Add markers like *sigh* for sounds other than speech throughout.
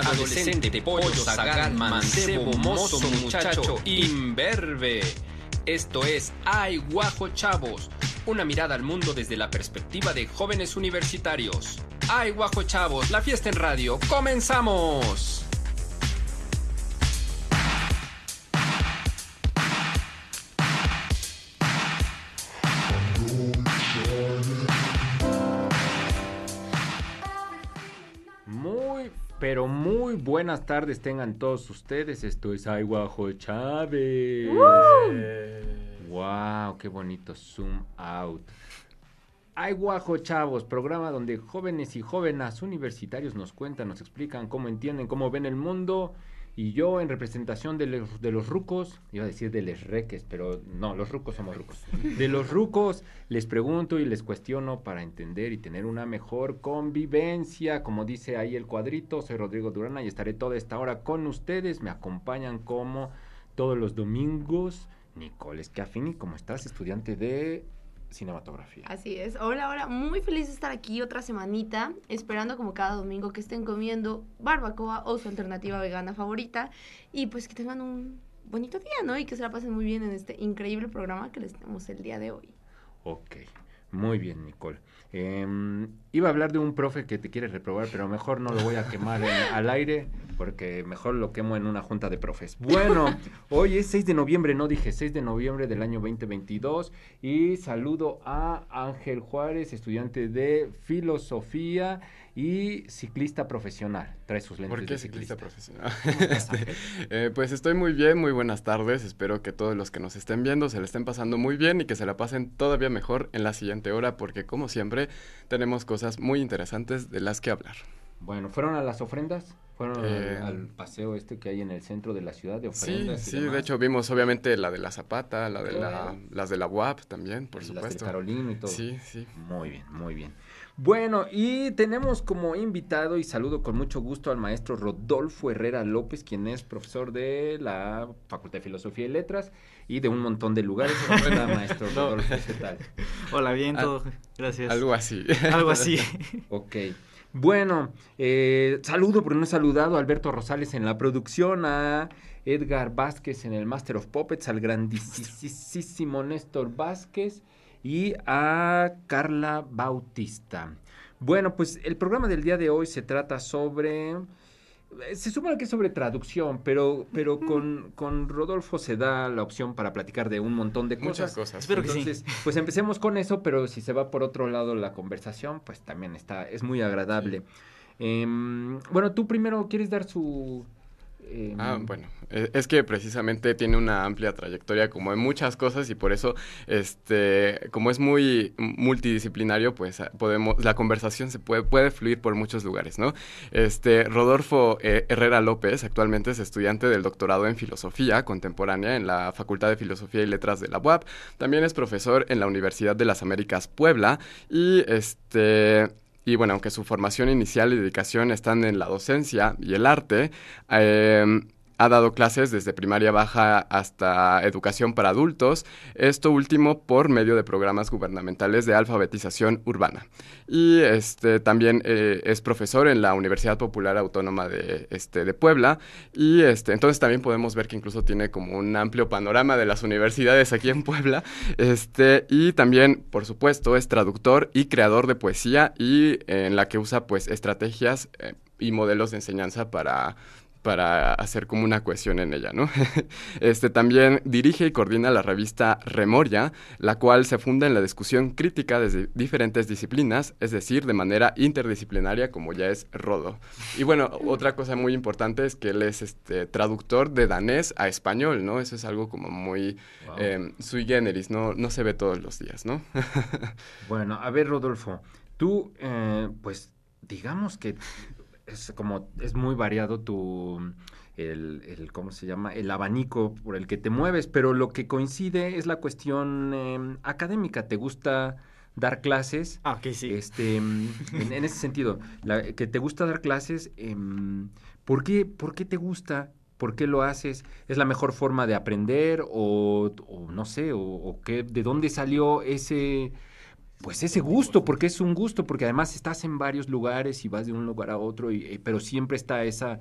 adolescente, pollo, zagán, mancebo, mozo, muchacho, imberbe. Esto es Ay Guajo Chavos, una mirada al mundo desde la perspectiva de jóvenes universitarios. Ay Guajo Chavos, la fiesta en radio, comenzamos. Pero muy buenas tardes tengan todos ustedes. Esto es Ay Guajo Chávez. Wow, qué bonito zoom out. Ay Guajo Chavos, programa donde jóvenes y jóvenes universitarios nos cuentan, nos explican cómo entienden, cómo ven el mundo. Y yo, en representación de los, de los rucos, iba a decir de les reques, pero no, los rucos somos rucos. De los rucos, les pregunto y les cuestiono para entender y tener una mejor convivencia. Como dice ahí el cuadrito, soy Rodrigo Durana y estaré toda esta hora con ustedes. Me acompañan como todos los domingos. Nicole Schiaffini, ¿cómo estás? Estudiante de cinematografía. Así es. Hola, hola. Muy feliz de estar aquí otra semanita, esperando como cada domingo que estén comiendo barbacoa o su alternativa vegana favorita y pues que tengan un bonito día, ¿no? Y que se la pasen muy bien en este increíble programa que les tenemos el día de hoy. Ok, muy bien, Nicole. Eh, iba a hablar de un profe que te quiere reprobar, pero mejor no lo voy a quemar al aire, porque mejor lo quemo en una junta de profes. Bueno, hoy es 6 de noviembre, no dije 6 de noviembre del año 2022, y saludo a Ángel Juárez, estudiante de filosofía y ciclista profesional. Trae sus lentes. ¿Por qué de ciclista, ciclista. profesional? *laughs* Este, *laughs* eh, pues estoy muy bien, muy buenas tardes. Espero que todos los que nos estén viendo se le estén pasando muy bien y que se la pasen todavía mejor en la siguiente hora, porque como siempre tenemos cosas muy interesantes de las que hablar. Bueno, ¿fueron a las ofrendas? ¿Fueron al- Eh, al, paseo este que hay en el centro de la ciudad de Sí, ofrendas? y sí, de hecho vimos obviamente la de la Zapata, la de la, las de la UAP también, por Las del supuesto. Carolino y todo. Sí, sí. Muy bien, muy bien. Bueno, y tenemos como invitado y saludo con mucho gusto al maestro Rodolfo Herrera López, quien es profesor de la Facultad de Filosofía y Letras y de un montón de lugares. ¿Cómo está, *laughs* maestro. Rodolfo? ¿Qué tal? *laughs* Hola, bien, Ah, todo. Gracias. Algo así. *laughs* Algo así. Ok. Bueno, eh, saludo, porque no he saludado a Alberto Rosales en la producción, a Edgar Vázquez en el Master of Puppets, al grandísimo Néstor Vázquez y a Carla Bautista. Bueno, pues el programa del día de hoy se trata sobre... eh, Se supone que es sobre traducción, pero, pero con, con Rodolfo se da la opción para platicar de un montón de Muchas cosas. cosas. Que sí. Entonces, pues empecemos con eso, pero si se va por otro lado la conversación, pues también está, es muy agradable. Em, bueno, tú primero quieres dar su... em, Ah, bueno, e- es que precisamente tiene una amplia trayectoria como en muchas cosas y por eso, este, como es muy multidisciplinario, pues ah, podemos, la conversación se puede, puede fluir por muchos lugares, ¿no? Este, Rodolfo eh, Herrera López actualmente es estudiante del doctorado en filosofía contemporánea en la Facultad de Filosofía y Letras de la UAP. También es profesor en la Universidad de las Américas Puebla y este... Y bueno, aunque su formación inicial y dedicación están en la docencia y el arte, eh, ha dado clases desde primaria baja hasta educación para adultos, esto último por medio de programas gubernamentales de alfabetización urbana. Y este, también eh, es profesor en la Universidad Popular Autónoma de, este, de Puebla. Y este, entonces también podemos ver que incluso tiene como un amplio panorama de las universidades aquí en Puebla. Este, y también, por supuesto, es traductor y creador de poesía y eh, en la que usa pues estrategias eh, y modelos de enseñanza para para hacer como una cohesión en ella, ¿no? *laughs* este también dirige y coordina la revista Remoria, la cual se funda en la discusión crítica desde diferentes disciplinas, es decir, de manera interdisciplinaria, como ya es Rodo. Y bueno, otra cosa muy importante es que él es este traductor de danés a español, ¿no? Eso es algo como muy Wow. eh, sui generis, no, no se ve todos los días, ¿no? Bueno, a ver, Rodolfo, tú, eh, pues, digamos que es como, es muy variado tu, el, el, ¿cómo se llama? El abanico por el que te mueves, pero lo que coincide es la cuestión eh, académica. ¿Te gusta dar clases? Ah, ok, sí. Este, en, en ese sentido, la- que te gusta dar clases, em, ¿por, qué, ¿por qué te gusta? ¿Por qué lo haces? ¿Es la mejor forma de aprender? ¿O, o no sé, o, o qué, de dónde salió ese pues ese gusto, porque es un gusto, porque además estás en varios lugares y vas de un lugar a otro, y, eh, pero siempre está esa,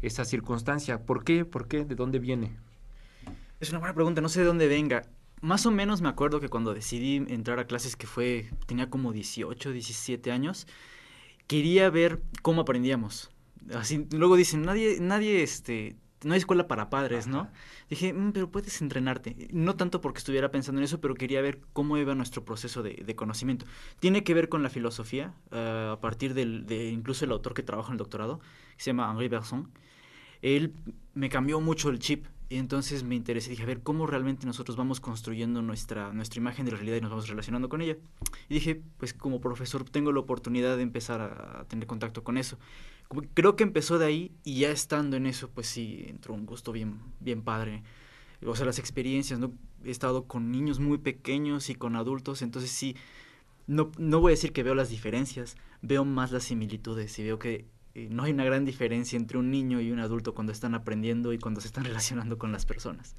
esa circunstancia. ¿Por qué? ¿Por qué? ¿De dónde viene? Es una buena pregunta, no sé de dónde venga. Más o menos me acuerdo que cuando decidí entrar a clases, que fue, tenía como 18, 17 años, quería ver cómo aprendíamos. Así, luego dicen, nadie, nadie, este, no hay escuela para padres, ¿no? Dije, "Mm, pero puedes entrenarte. No tanto porque estuviera pensando en eso, pero quería ver cómo iba nuestro proceso de, de conocimiento. Tiene que ver con la filosofía, eh, a partir del, de incluso el autor que trabaja en el doctorado, que se llama Henri Bergson. Él me cambió mucho el chip. Y entonces me interesé, dije, a ver, ¿cómo realmente nosotros vamos construyendo nuestra, nuestra imagen de la realidad y nos vamos relacionando con ella? Y dije, pues como profesor tengo la oportunidad de empezar a, a tener contacto con eso. Creo que empezó de ahí y ya estando en eso, pues sí, entró un gusto bien, bien padre. O sea, las experiencias, ¿no? He estado con niños muy pequeños y con adultos, entonces sí, no, no voy a decir que veo las diferencias, veo más las similitudes y veo que eh, no hay una gran diferencia entre un niño y un adulto cuando están aprendiendo y cuando se están *laughs* relacionando con las personas.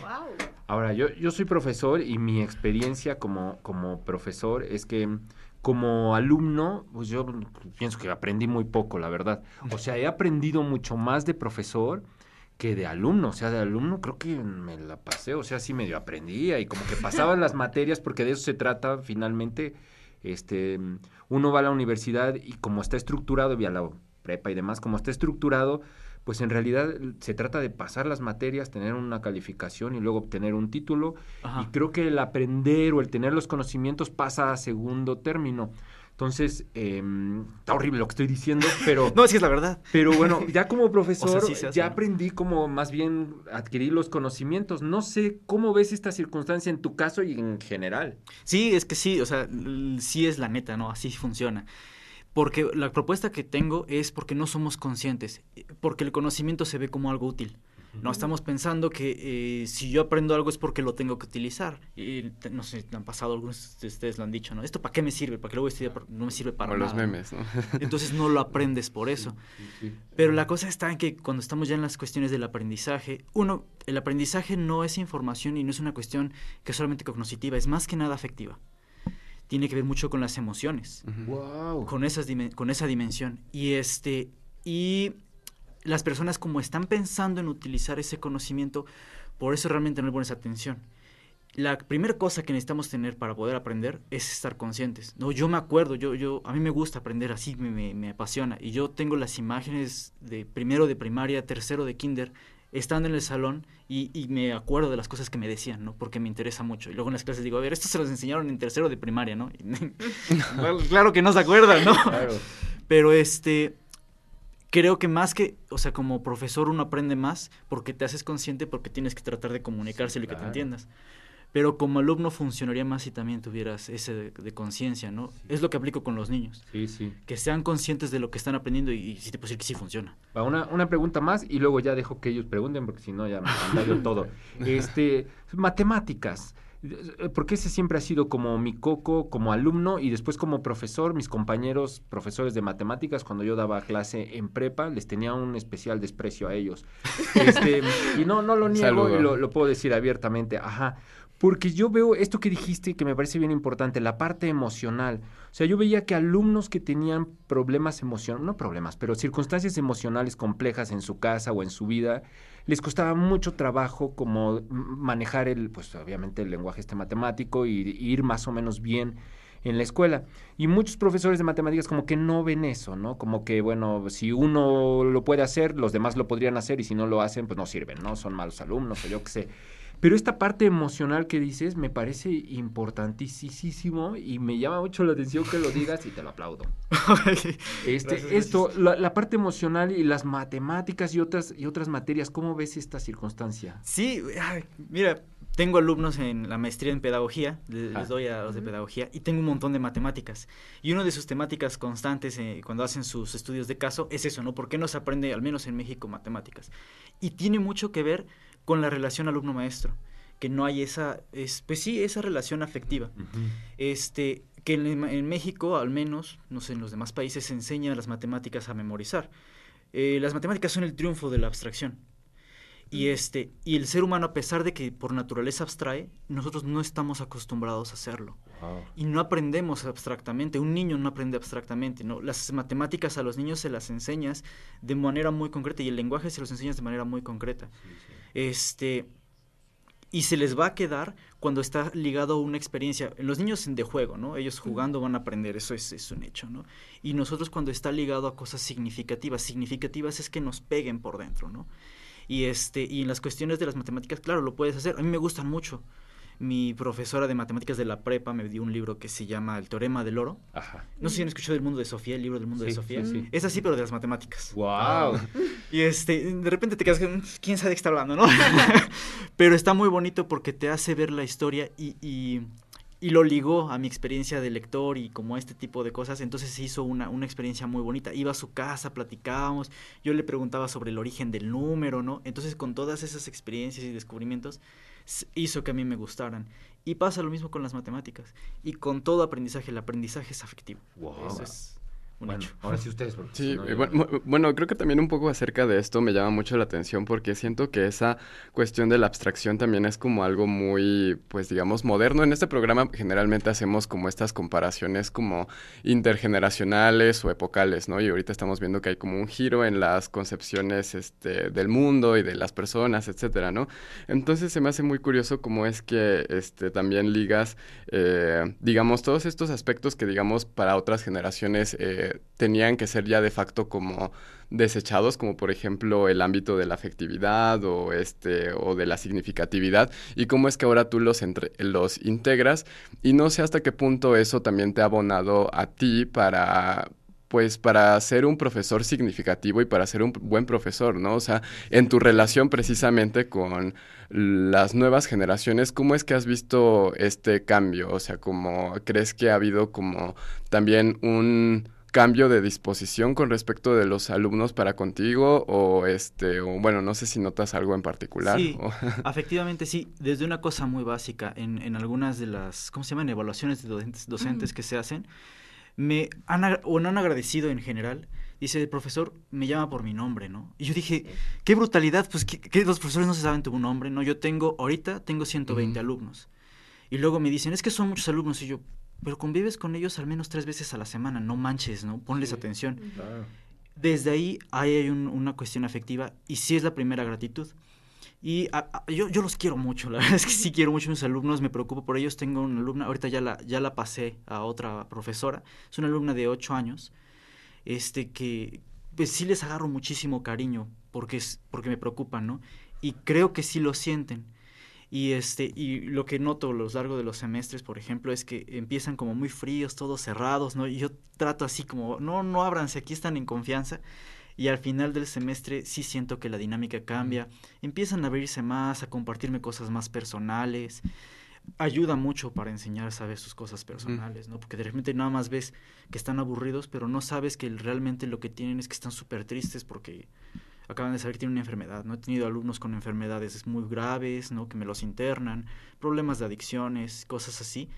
Wow. Ahora, yo, yo soy profesor y mi experiencia como, como profesor es que como alumno, pues yo pienso que aprendí muy poco, la verdad. O sea, he aprendido mucho más de profesor que de alumno. O sea, de alumno creo que me la pasé, o sea, sí medio aprendía y como que pasaban las materias, porque de eso se trata finalmente. Este, uno va a la universidad y como está estructurado, y la prepa y demás, como está estructurado, pues en realidad se trata de pasar las materias, tener una calificación y luego obtener un título. Ajá. Y creo que el aprender o el tener los conocimientos pasa a segundo término. Entonces, eh, está horrible lo que estoy diciendo, *laughs* pero, No, sí es la verdad. pero bueno, ya como profesor, *laughs* O sea, sí se hace, ya aprendí como más bien adquirir los conocimientos. No sé cómo ves esta circunstancia en tu caso y en general. Sí, es que sí, o sea, sí es la neta, ¿no? Así funciona. Porque la propuesta que tengo es porque no somos conscientes, eh, porque el conocimiento se ve como algo útil. No estamos pensando que eh, si yo aprendo algo es porque lo tengo que utilizar. Y no sé, han pasado algunos de ustedes lo han dicho, ¿no? ¿Esto para qué me sirve? ¿Para qué lo voy a estudiar? No me sirve para Como los nada. memes, ¿no? *laughs* Entonces no lo aprendes por eso. Pero la cosa está en que cuando estamos ya en las cuestiones del aprendizaje, uno, el aprendizaje no es información y no es una cuestión que es solamente cognitiva, es más que nada afectiva. Tiene que ver mucho con las emociones. Wow. con, esas dimen- con esa dimensión. Y, este, y las personas como están pensando en utilizar ese conocimiento, por eso realmente no le pones atención. La primera cosa que necesitamos tener para poder aprender es estar conscientes. No, yo me acuerdo, yo, yo, a mí me gusta aprender así, me, me, me apasiona. Y yo tengo las imágenes de primero de primaria, tercero de kinder, estando en el salón y, y me acuerdo de las cosas que me decían, ¿no? Porque me interesa mucho. Y luego en las clases digo, a ver, esto se los enseñaron en tercero de primaria, ¿no? Y- *laughs* *laughs* claro que no se acuerdan, ¿no? Claro. Pero este, creo que más que, o sea, como profesor uno aprende más porque te haces consciente porque tienes que tratar de comunicárselo y que te entiendas. Pero como alumno funcionaría más si también tuvieras ese de, de conciencia, ¿no? Es lo que aplico con los niños, Sí, sí. que sean conscientes de lo que están aprendiendo y, y sí te puedo decir que sí funciona. Va, una, una pregunta más y luego ya dejo que ellos pregunten porque si no ya me yo todo. *laughs* Este, matemáticas. Porque ese siempre ha sido como mi coco como alumno y después como profesor, mis compañeros profesores de matemáticas, cuando yo daba clase en prepa, les tenía un especial desprecio a ellos. *laughs* Este, y no, no lo niego Saludo. y lo, lo puedo decir abiertamente. Ajá. Porque yo veo esto que dijiste que me parece bien importante, la parte emocional. O sea, yo veía que alumnos que tenían problemas emocionales, no problemas, pero circunstancias emocionales complejas en su casa o en su vida, les costaba mucho trabajo como manejar el, pues obviamente el lenguaje este matemático y, y ir más o menos bien en la escuela. Y muchos profesores de matemáticas como que no ven eso, ¿no? Como que, bueno, si uno lo puede hacer, los demás lo podrían hacer y si no lo hacen, pues no sirven, ¿no? Son malos alumnos o yo qué sé. Pero esta parte emocional que dices me parece importantísimo y me llama mucho la atención que lo *laughs* digas y te lo aplaudo. Este, Gracias, esto, la, la parte emocional y las matemáticas y otras, y otras materias, ¿cómo ves esta circunstancia? Sí, ay, mira, tengo alumnos en la maestría en pedagogía, le- les, Ah. doy a los de pedagogía, y tengo un montón de matemáticas. Y una de sus temáticas constantes eh, cuando hacen sus estudios de caso es eso, ¿no? ¿Por qué no se aprende, al menos en México, matemáticas? Y tiene mucho que ver con la relación alumno-maestro, que no hay esa, es, pues sí, esa relación afectiva. Este, que en, en México, al menos, no sé, en los demás países se enseña las matemáticas a memorizar. Eh, las matemáticas son el triunfo de la abstracción. Y, este, y el ser humano, a pesar de que por naturaleza abstrae, nosotros no estamos acostumbrados a hacerlo. Y no aprendemos abstractamente. Un niño no aprende abstractamente. ¿no? Las matemáticas a los niños se las enseñas de manera muy concreta y el lenguaje se los enseñas de manera muy concreta. Este, y se les va a quedar cuando está ligado a una experiencia. En los niños de juego, ¿no? Ellos jugando van a aprender, eso es, es, un hecho, ¿no? Y nosotros cuando está ligado a cosas significativas, significativas es que nos peguen por dentro, ¿no? Y, este, y en las cuestiones de las matemáticas, claro, lo puedes hacer. A mí me gustan mucho. Mi profesora de matemáticas de la prepa me dio un libro que se llama El Teorema del Oro. Ajá. No sé si han escuchado del mundo de Sofía, el libro del mundo de Sofía. sí, sí. Es así, pero de las matemáticas. Wow. Y este, de repente te quedas, quién sabe de qué está hablando, ¿no? *laughs* Pero está muy bonito porque te hace ver la historia y, y, y lo ligó a mi experiencia de lector y como este tipo de cosas. Entonces se hizo una, una experiencia muy bonita. Iba a su casa, platicábamos, yo le preguntaba sobre el origen del número, ¿no? Entonces con todas esas experiencias y descubrimientos hizo que a mí me gustaran. Y pasa lo mismo con las matemáticas. Y con todo aprendizaje, el aprendizaje es afectivo. Wow. Eso es un Bueno, hecho. ahora sí ustedes. porque Sí, si no, eh, yo- bueno, creo que también un poco acerca de esto me llama mucho la atención porque siento que esa cuestión de la abstracción también es como algo muy, pues digamos, moderno. En este programa generalmente hacemos como estas comparaciones como intergeneracionales o epocales, ¿no? Y ahorita estamos viendo que hay como un giro en las concepciones este, del mundo y de las personas, etcétera, ¿no? Entonces se me hace muy curioso cómo es que este, también ligas, eh, digamos, todos estos aspectos que, digamos, para otras generaciones eh, tenían que ser ya de facto como desechados, como por ejemplo el ámbito de la afectividad o este o de la significatividad y cómo es que ahora tú los entre- los integras y no sé hasta qué punto eso también te ha abonado a ti para pues para ser un profesor significativo y para ser un buen profesor, ¿no? O sea, en tu relación precisamente con las nuevas generaciones, ¿cómo es que has visto este cambio? O sea, ¿cómo crees que ha habido como también un cambio de disposición con respecto de los alumnos para contigo o este o bueno no sé si notas algo en particular Sí, o- *laughs* Efectivamente, sí, desde una cosa muy básica, en, en algunas de las, ¿cómo se llaman? Evaluaciones de docentes, docentes Ujú. que se hacen, me han, o no han agradecido en general. Dice, el profesor me llama por mi nombre, ¿no? Y yo dije, qué brutalidad, pues que, que los profesores no se saben tu nombre, ¿no? Yo tengo, ahorita tengo 120 Ujú. alumnos. Y luego me dicen, es que son muchos alumnos. Y yo, pero convives con ellos al menos tres veces a la semana, no manches, ¿no? Ponles atención. Claro. Desde ahí, ahí hay un- una cuestión afectiva y sí es la primera gratitud. Y a- a- yo, yo los quiero mucho, la *laughs* verdad es que sí quiero mucho a mis alumnos, me preocupo por ellos. Tengo una alumna, ahorita ya la, ya la pasé a otra profesora, es una alumna de 8 años, este que pues sí les agarro muchísimo cariño porque, es, porque me preocupan, ¿no? Y creo que sí lo sienten. Y, este, y lo que noto a lo largo de los semestres, por ejemplo, es que empiezan como muy fríos, todos cerrados, ¿no? Y yo trato así como, no, no ábranse, aquí están en confianza. Y al final del semestre sí siento que la dinámica cambia. Empiezan a abrirse más, a compartirme cosas más personales. Ayuda mucho para enseñar, sabes, sus cosas personales, ¿no? Porque de repente nada más ves que están aburridos, pero no sabes que realmente lo que tienen es que están súper tristes porque acaban de saber que tienen una enfermedad, ¿no? He tenido alumnos con enfermedades muy graves, ¿no? Que me los internan, problemas de adicciones, cosas así.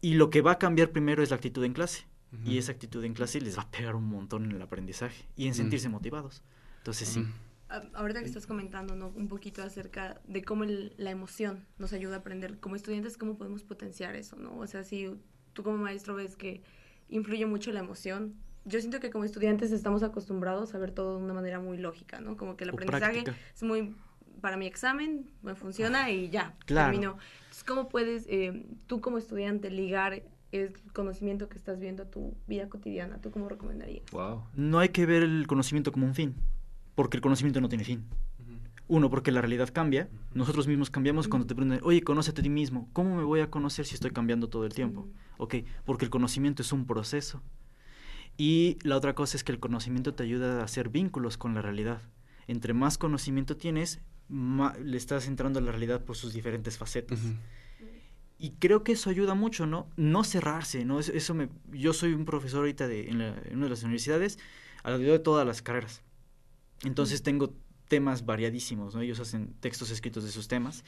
Y lo que va a cambiar primero es la actitud en clase. Y esa actitud en clase les va a pegar un montón en el aprendizaje y en sentirse motivados. Entonces sí. Ujú. Ah, Ahorita que estás comentando ¿no? un poquito acerca de cómo el- la emoción nos ayuda a aprender como estudiantes, cómo podemos potenciar eso, ¿no? O sea, si tú como maestro ves que influye mucho la emoción, yo siento que como estudiantes estamos acostumbrados a ver todo de una manera muy lógica, ¿no? Como que el O aprendizaje práctica. es muy para mi examen, me funciona y ya, Claro. terminó. Entonces, ¿cómo puedes eh, tú como estudiante ligar el conocimiento que estás viendo a tu vida cotidiana? ¿Tú cómo recomendarías? Wow. No hay que ver el conocimiento como un fin, porque el conocimiento no tiene fin. Uno, porque la realidad cambia. Nosotros mismos cambiamos cuando te preguntan, oye, conócete a ti mismo. ¿Cómo me voy a conocer si estoy cambiando todo el tiempo? Ok, porque el conocimiento es un proceso. Y la otra cosa es que el conocimiento te ayuda a hacer vínculos con la realidad. Entre más conocimiento tienes, ma- le estás entrando a la realidad por sus diferentes facetas. Y creo que eso ayuda mucho, ¿no? No cerrarse, ¿no? Eso, eso me, yo soy un profesor ahorita de, en, la- en una de las universidades, alrededor de todas las carreras. Entonces tengo temas variadísimos, ¿no? Ellos hacen textos escritos de sus temas.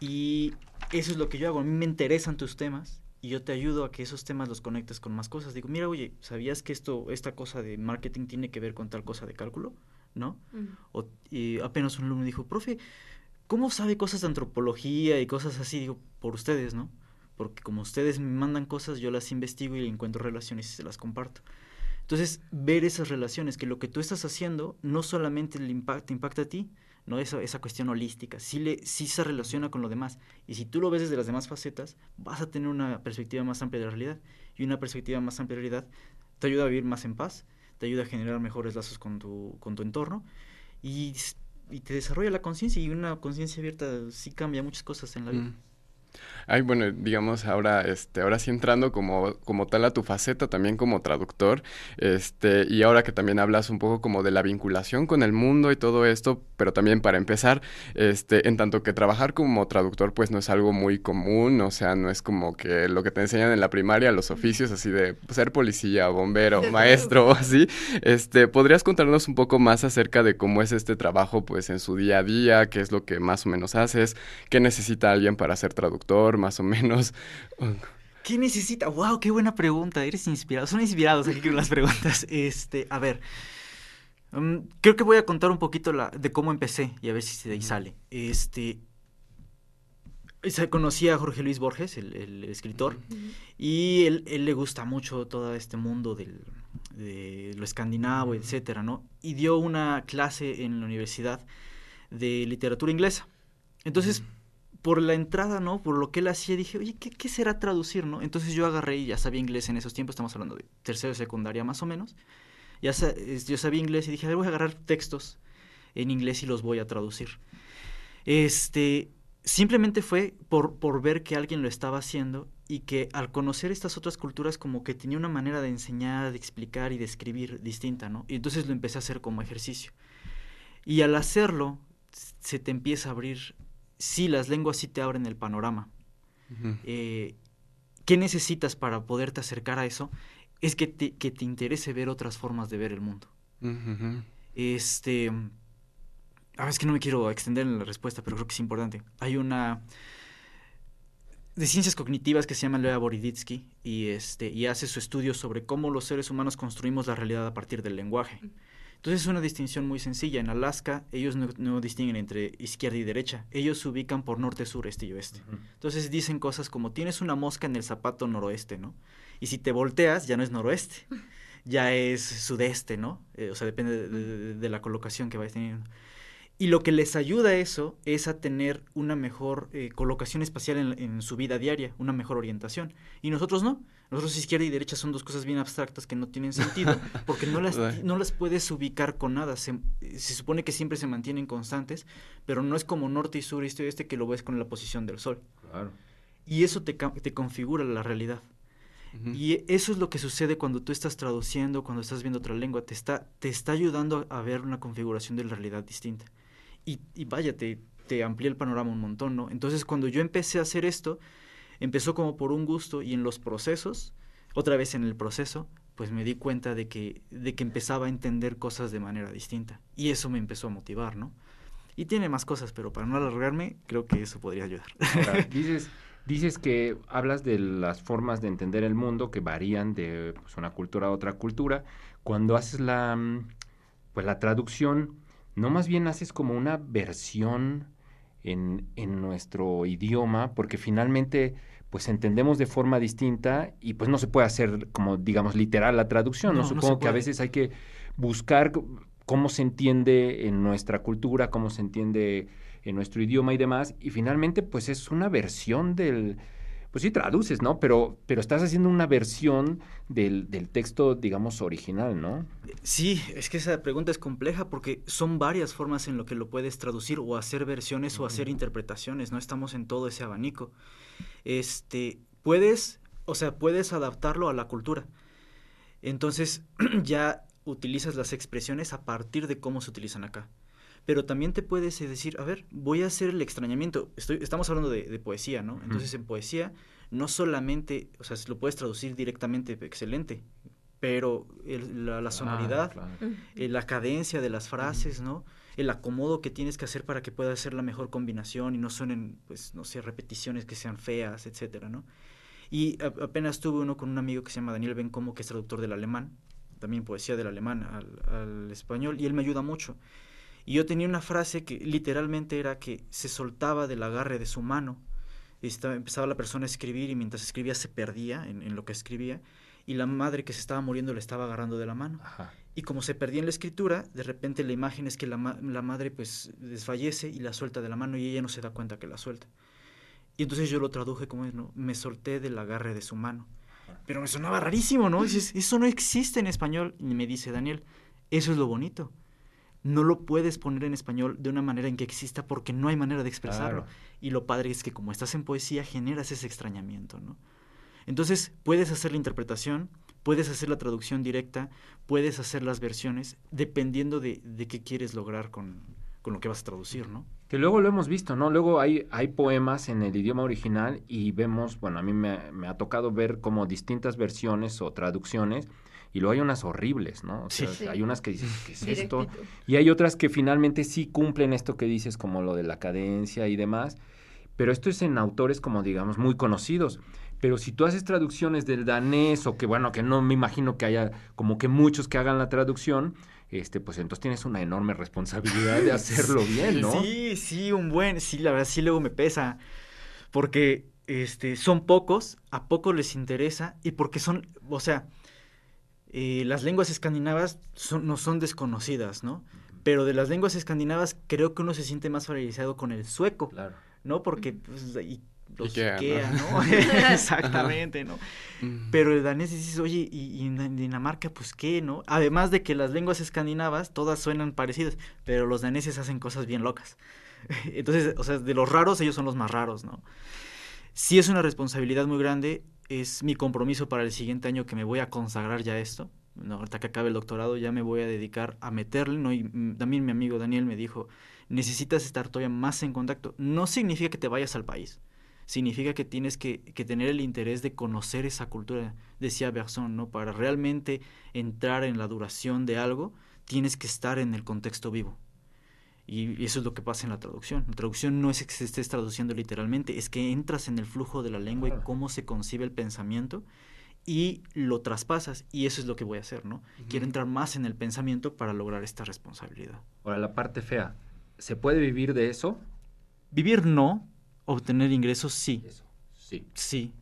Y eso es lo que yo hago. A mí me interesan tus temas y yo te ayudo a que esos temas los conectes con más cosas. Digo, mira, oye, ¿sabías que esto, esta cosa de marketing tiene que ver con tal cosa de cálculo? ¿no? Mm. O- y apenas un alumno dijo, profe, ¿cómo sabe cosas de antropología y cosas así? Digo, por ustedes, ¿no? Porque como ustedes me mandan cosas, yo las investigo y encuentro relaciones y se las comparto. Entonces, ver esas relaciones, que lo que tú estás haciendo no solamente impacta, impacta a ti, ¿no? Esa, esa cuestión holística, sí, le, sí se relaciona con lo demás. Y si tú lo ves desde las demás facetas, vas a tener una perspectiva más amplia de la realidad. Y una perspectiva más amplia de la realidad te ayuda a vivir más en paz, te ayuda a generar mejores lazos con tu, con tu entorno y, y te desarrolla la conciencia y una conciencia abierta sí cambia muchas cosas en la vida. Mm. Ay, bueno, digamos ahora, este, ahora sí entrando como, como tal a tu faceta también como traductor, este, y ahora que también hablas un poco como de la vinculación con el mundo y todo esto, pero también para empezar, este, en tanto que trabajar como traductor pues no es algo muy común, o sea, no es como que lo que te enseñan en la primaria, los oficios así de ser policía, bombero, maestro o así, este, ¿podrías contarnos un poco más acerca de cómo es este trabajo pues en su día a día, qué es lo que más o menos haces, qué necesita alguien para ser traductor, más o menos? *laughs* ¿Qué necesita? ¡Wow! ¡Qué buena pregunta! Eres inspirado. Son inspirados aquí con las preguntas. *laughs* Este, a ver. mm, creo que voy a contar un poquito la, de cómo empecé y a ver si de ahí sale. Este. Conocí a Jorge Luis Borges, el, el escritor, y él, él le gusta mucho todo este mundo del, de lo escandinavo, etcétera, ¿no? Y dio una clase en la universidad de literatura inglesa. Entonces, por la entrada, ¿no? Por lo que él hacía, dije, oye, ¿qué, será traducir, no? Entonces yo agarré y ya sabía inglés en esos tiempos, estamos hablando de tercero de secundaria más o menos. Ya sa- yo sabía inglés y dije, a ver, voy a agarrar textos en inglés y los voy a traducir. Este, simplemente fue por, por ver que alguien lo estaba haciendo y que al conocer estas otras culturas como que tenía una manera de enseñar, de explicar y de escribir distinta, ¿no? Y entonces lo empecé a hacer como ejercicio. Y al hacerlo, se te empieza a abrir, sí, las lenguas sí te abren el panorama. Eh, ¿Qué necesitas para poderte acercar a eso? Es que te, que te interese ver otras formas de ver el mundo. Ujú. Este. A ver, es que no me quiero extender en la respuesta, pero creo que es importante. Hay una. de ciencias cognitivas que se llama Lea Boroditsky y, este, y hace su estudio sobre cómo los seres humanos construimos la realidad a partir del lenguaje. Entonces es una distinción muy sencilla. En Alaska ellos no, no distinguen entre izquierda y derecha. Ellos se ubican por norte, sur, este y oeste. Entonces dicen cosas como tienes una mosca en el zapato noroeste, ¿no? Y si te volteas ya no es noroeste, *laughs* ya es sudeste, ¿no? Eh, o sea, depende de, de- de la colocación que vayas teniendo. Y lo que les ayuda a eso es a tener una mejor eh, colocación espacial en, en su vida diaria, una mejor orientación. Y nosotros no. Nosotros izquierda y derecha son dos cosas bien abstractas que no tienen sentido *laughs* porque no las, no las puedes ubicar con nada. Se, se supone que siempre se mantienen constantes, pero no es como norte y sur, este y oeste que lo ves con la posición del sol. Claro. Y eso te, te configura la realidad. Y eso es lo que sucede cuando tú estás traduciendo, cuando estás viendo otra lengua, te está, te está ayudando a, a ver una configuración de la realidad distinta. Y, y vaya, te, te amplía el panorama un montón, ¿no? Entonces cuando yo empecé a hacer esto, empezó como por un gusto y en los procesos, otra vez en el proceso, pues me di cuenta de que, de que empezaba a entender cosas de manera distinta. Y eso me empezó a motivar, ¿no? Y tiene más cosas, pero para no alargarme, creo que eso podría ayudar. Ahora, *laughs* dices, dices que hablas de las formas de entender el mundo que varían de pues, una cultura a otra cultura. Cuando haces la, mm, pues, la traducción, no más bien haces como una versión en, en nuestro idioma, porque finalmente pues entendemos de forma distinta y pues no se puede hacer como digamos literal la traducción, ¿no? No, no se Supongo que a veces hay que buscar cómo se entiende en nuestra cultura, cómo se entiende en nuestro idioma y demás, y finalmente pues es una versión del, pues sí traduces, ¿no? Pero, pero estás haciendo una versión del, del texto, digamos, original, ¿no? Sí, es que esa pregunta es compleja porque son varias formas en lo que lo puedes traducir o hacer versiones o hacer interpretaciones, no estamos en todo ese abanico. Este, puedes, o sea, puedes adaptarlo a la cultura. Entonces, *clears throat* ya utilizas las expresiones a partir de cómo se utilizan acá. Pero también te puedes eh, decir, a ver, voy a hacer el extrañamiento. Estoy, estamos hablando de, de poesía, ¿no? Entonces, en poesía, no solamente, o sea, lo puedes traducir directamente, excelente, pero el- la, la sonoridad, Ah, claro. eh, la cadencia de las frases, ¿no? El acomodo que tienes que hacer para que pueda ser la mejor combinación y no suenen, pues, no sé, repeticiones que sean feas, etcétera, ¿no? Y a- apenas tuve uno con un amigo que se llama Daniel Bencomo, que es traductor del alemán, también poesía del alemán al, al español, y él me ayuda mucho. Y yo tenía una frase que literalmente era que se soltaba del agarre de su mano. Y estaba, empezaba la persona a escribir y mientras escribía se perdía en, en, lo que escribía. Y la madre que se estaba muriendo le estaba agarrando de la mano. Ajá. Y como se perdía en la escritura, de repente la imagen es que la, la madre pues desfallece y la suelta de la mano y ella no se da cuenta que la suelta. Y entonces yo lo traduje como, ¿no? me solté del agarre de su mano. Pero me sonaba rarísimo, ¿no? Dices, eso no existe en español. Y me dice Daniel, eso es lo bonito no lo puedes poner en español de una manera en que exista porque no hay manera de expresarlo. Claro. Y lo padre es que como estás en poesía generas ese extrañamiento, ¿no? Entonces puedes hacer la interpretación, puedes hacer la traducción directa, puedes hacer las versiones, dependiendo de, de qué quieres lograr con, con, lo que vas a traducir, ¿no? Que luego lo hemos visto, ¿no? Luego hay, hay poemas en el idioma original y vemos, bueno, a mí me, me ha tocado ver como distintas versiones o traducciones y luego hay unas horribles, ¿no? O sea, Sí. Hay unas que dices, ¿qué es esto? Y hay otras que finalmente sí cumplen esto que dices, como lo de la cadencia y demás. Pero esto es en autores como, digamos, muy conocidos. Pero si tú haces traducciones del danés o que, bueno, que no me imagino que haya como que muchos que hagan la traducción, este, pues entonces tienes una enorme responsabilidad de *laughs* hacerlo bien, ¿no? Sí, sí, un buen, sí, la verdad sí luego me pesa, porque este, son pocos, a pocos les interesa y porque son, o sea, eh, las lenguas escandinavas son, no son desconocidas, ¿no? Pero de las lenguas escandinavas creo que uno se siente más familiarizado con el sueco, Claro. ¿no? Porque pues, y los Ikea, Ikea, ¿no? ¿no? *laughs* Exactamente, ¿no? Pero el danés dices, oye, ¿y, y en Dinamarca pues qué, no? Además de que las lenguas escandinavas todas suenan parecidas, pero los daneses hacen cosas bien locas. *laughs* Entonces, o sea, de los raros ellos son los más raros, ¿no? Sí es una responsabilidad muy grande, es mi compromiso para el siguiente año que me voy a consagrar ya esto. No, ahorita que acabe el doctorado ya me voy a dedicar a meterle, ¿no? Y también mi amigo Daniel me dijo, necesitas estar todavía más en contacto. No significa que te vayas al país, significa que tienes que, que, tener el interés de conocer esa cultura, decía Bergson, ¿no? Para realmente entrar en la duración de algo, tienes que estar en el contexto vivo. Y eso es lo que pasa en la traducción. La traducción no es que se estés traduciendo literalmente, es que entras en el flujo de la lengua y cómo se concibe el pensamiento y lo traspasas. Y eso es lo que voy a hacer, ¿no? Uh -huh. Quiero entrar más en el pensamiento para lograr esta responsabilidad. Ahora, la parte fea. ¿Se puede vivir de eso? Vivir no, obtener ingresos sí. Eso, sí. Sí.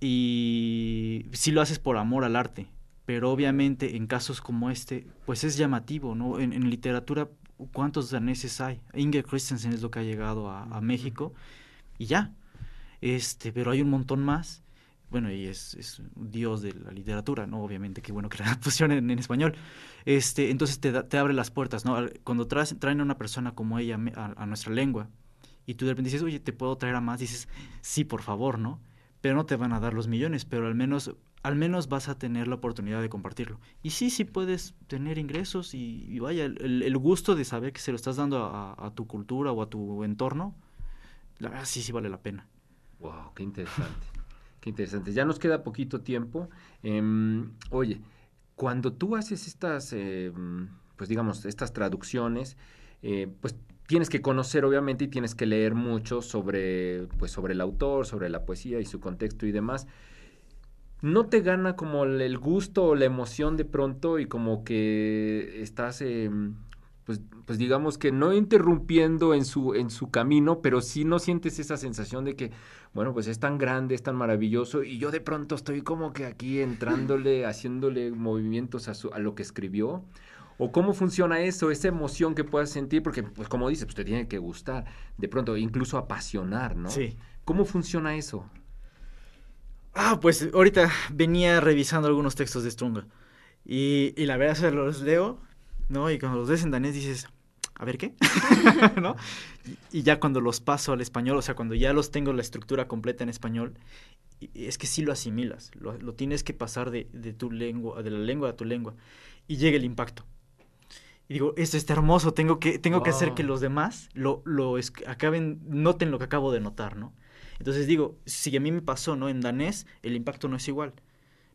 Y sí lo haces por amor al arte, pero obviamente en casos como este, pues es llamativo, ¿no? En, en literatura, ¿cuántos daneses hay? Inger Christensen es lo que ha llegado a, a México y ya. Este, pero hay un montón más. Bueno, y es, es un dios de la literatura, ¿no? Obviamente, qué bueno que la *laughs* pusieron en, en español. Este, entonces te, da, te abre las puertas, ¿no? Cuando traes, traen a una persona como ella a, a nuestra lengua, y tú de repente dices, oye, ¿te puedo traer a más? Dices, sí, por favor, ¿no? Pero no te van a dar los millones, pero al menos, al menos vas a tener la oportunidad de compartirlo. Y sí, sí puedes tener ingresos y, vaya, el, gusto de saber que se lo estás dando a, tu cultura o a tu entorno, sí, sí vale la pena. Wow, qué interesante. *laughs* qué interesante. Ya nos queda poquito tiempo. Eh, oye, cuando tú haces estas, eh, pues digamos, estas traducciones, eh, pues tienes que conocer obviamente y tienes que leer mucho sobre, pues, sobre el autor, sobre la poesía y su contexto y demás. ¿No te gana como el gusto o la emoción de pronto y como que estás, eh, pues, pues digamos que no interrumpiendo en su, en su camino, pero sí no sientes esa sensación de que, bueno, pues es tan grande, es tan maravilloso y yo de pronto estoy como que aquí entrándole, haciéndole movimientos a, su, a lo que escribió? ¿O cómo funciona eso, esa emoción que puedas sentir? Porque, pues como dices, pues te tiene que gustar, de pronto incluso apasionar, ¿no? Sí. ¿Cómo funciona eso? Ah, pues ahorita venía revisando algunos textos de Strunga y, y la verdad se los leo, ¿no? Y cuando los ves en danés dices, a ver qué, *laughs* ¿no? Y, y, ya cuando los paso al español, o sea, cuando ya los tengo la estructura completa en español, es que sí lo asimilas, lo, lo tienes que pasar de, de, tu lengua, de la lengua a tu lengua, y llega el impacto. Y digo, esto está hermoso, tengo que, tengo que hacer que los demás lo, lo acaben, noten lo que acabo de notar, ¿no? Entonces digo, si a mí me pasó, ¿no? En danés el impacto no es igual.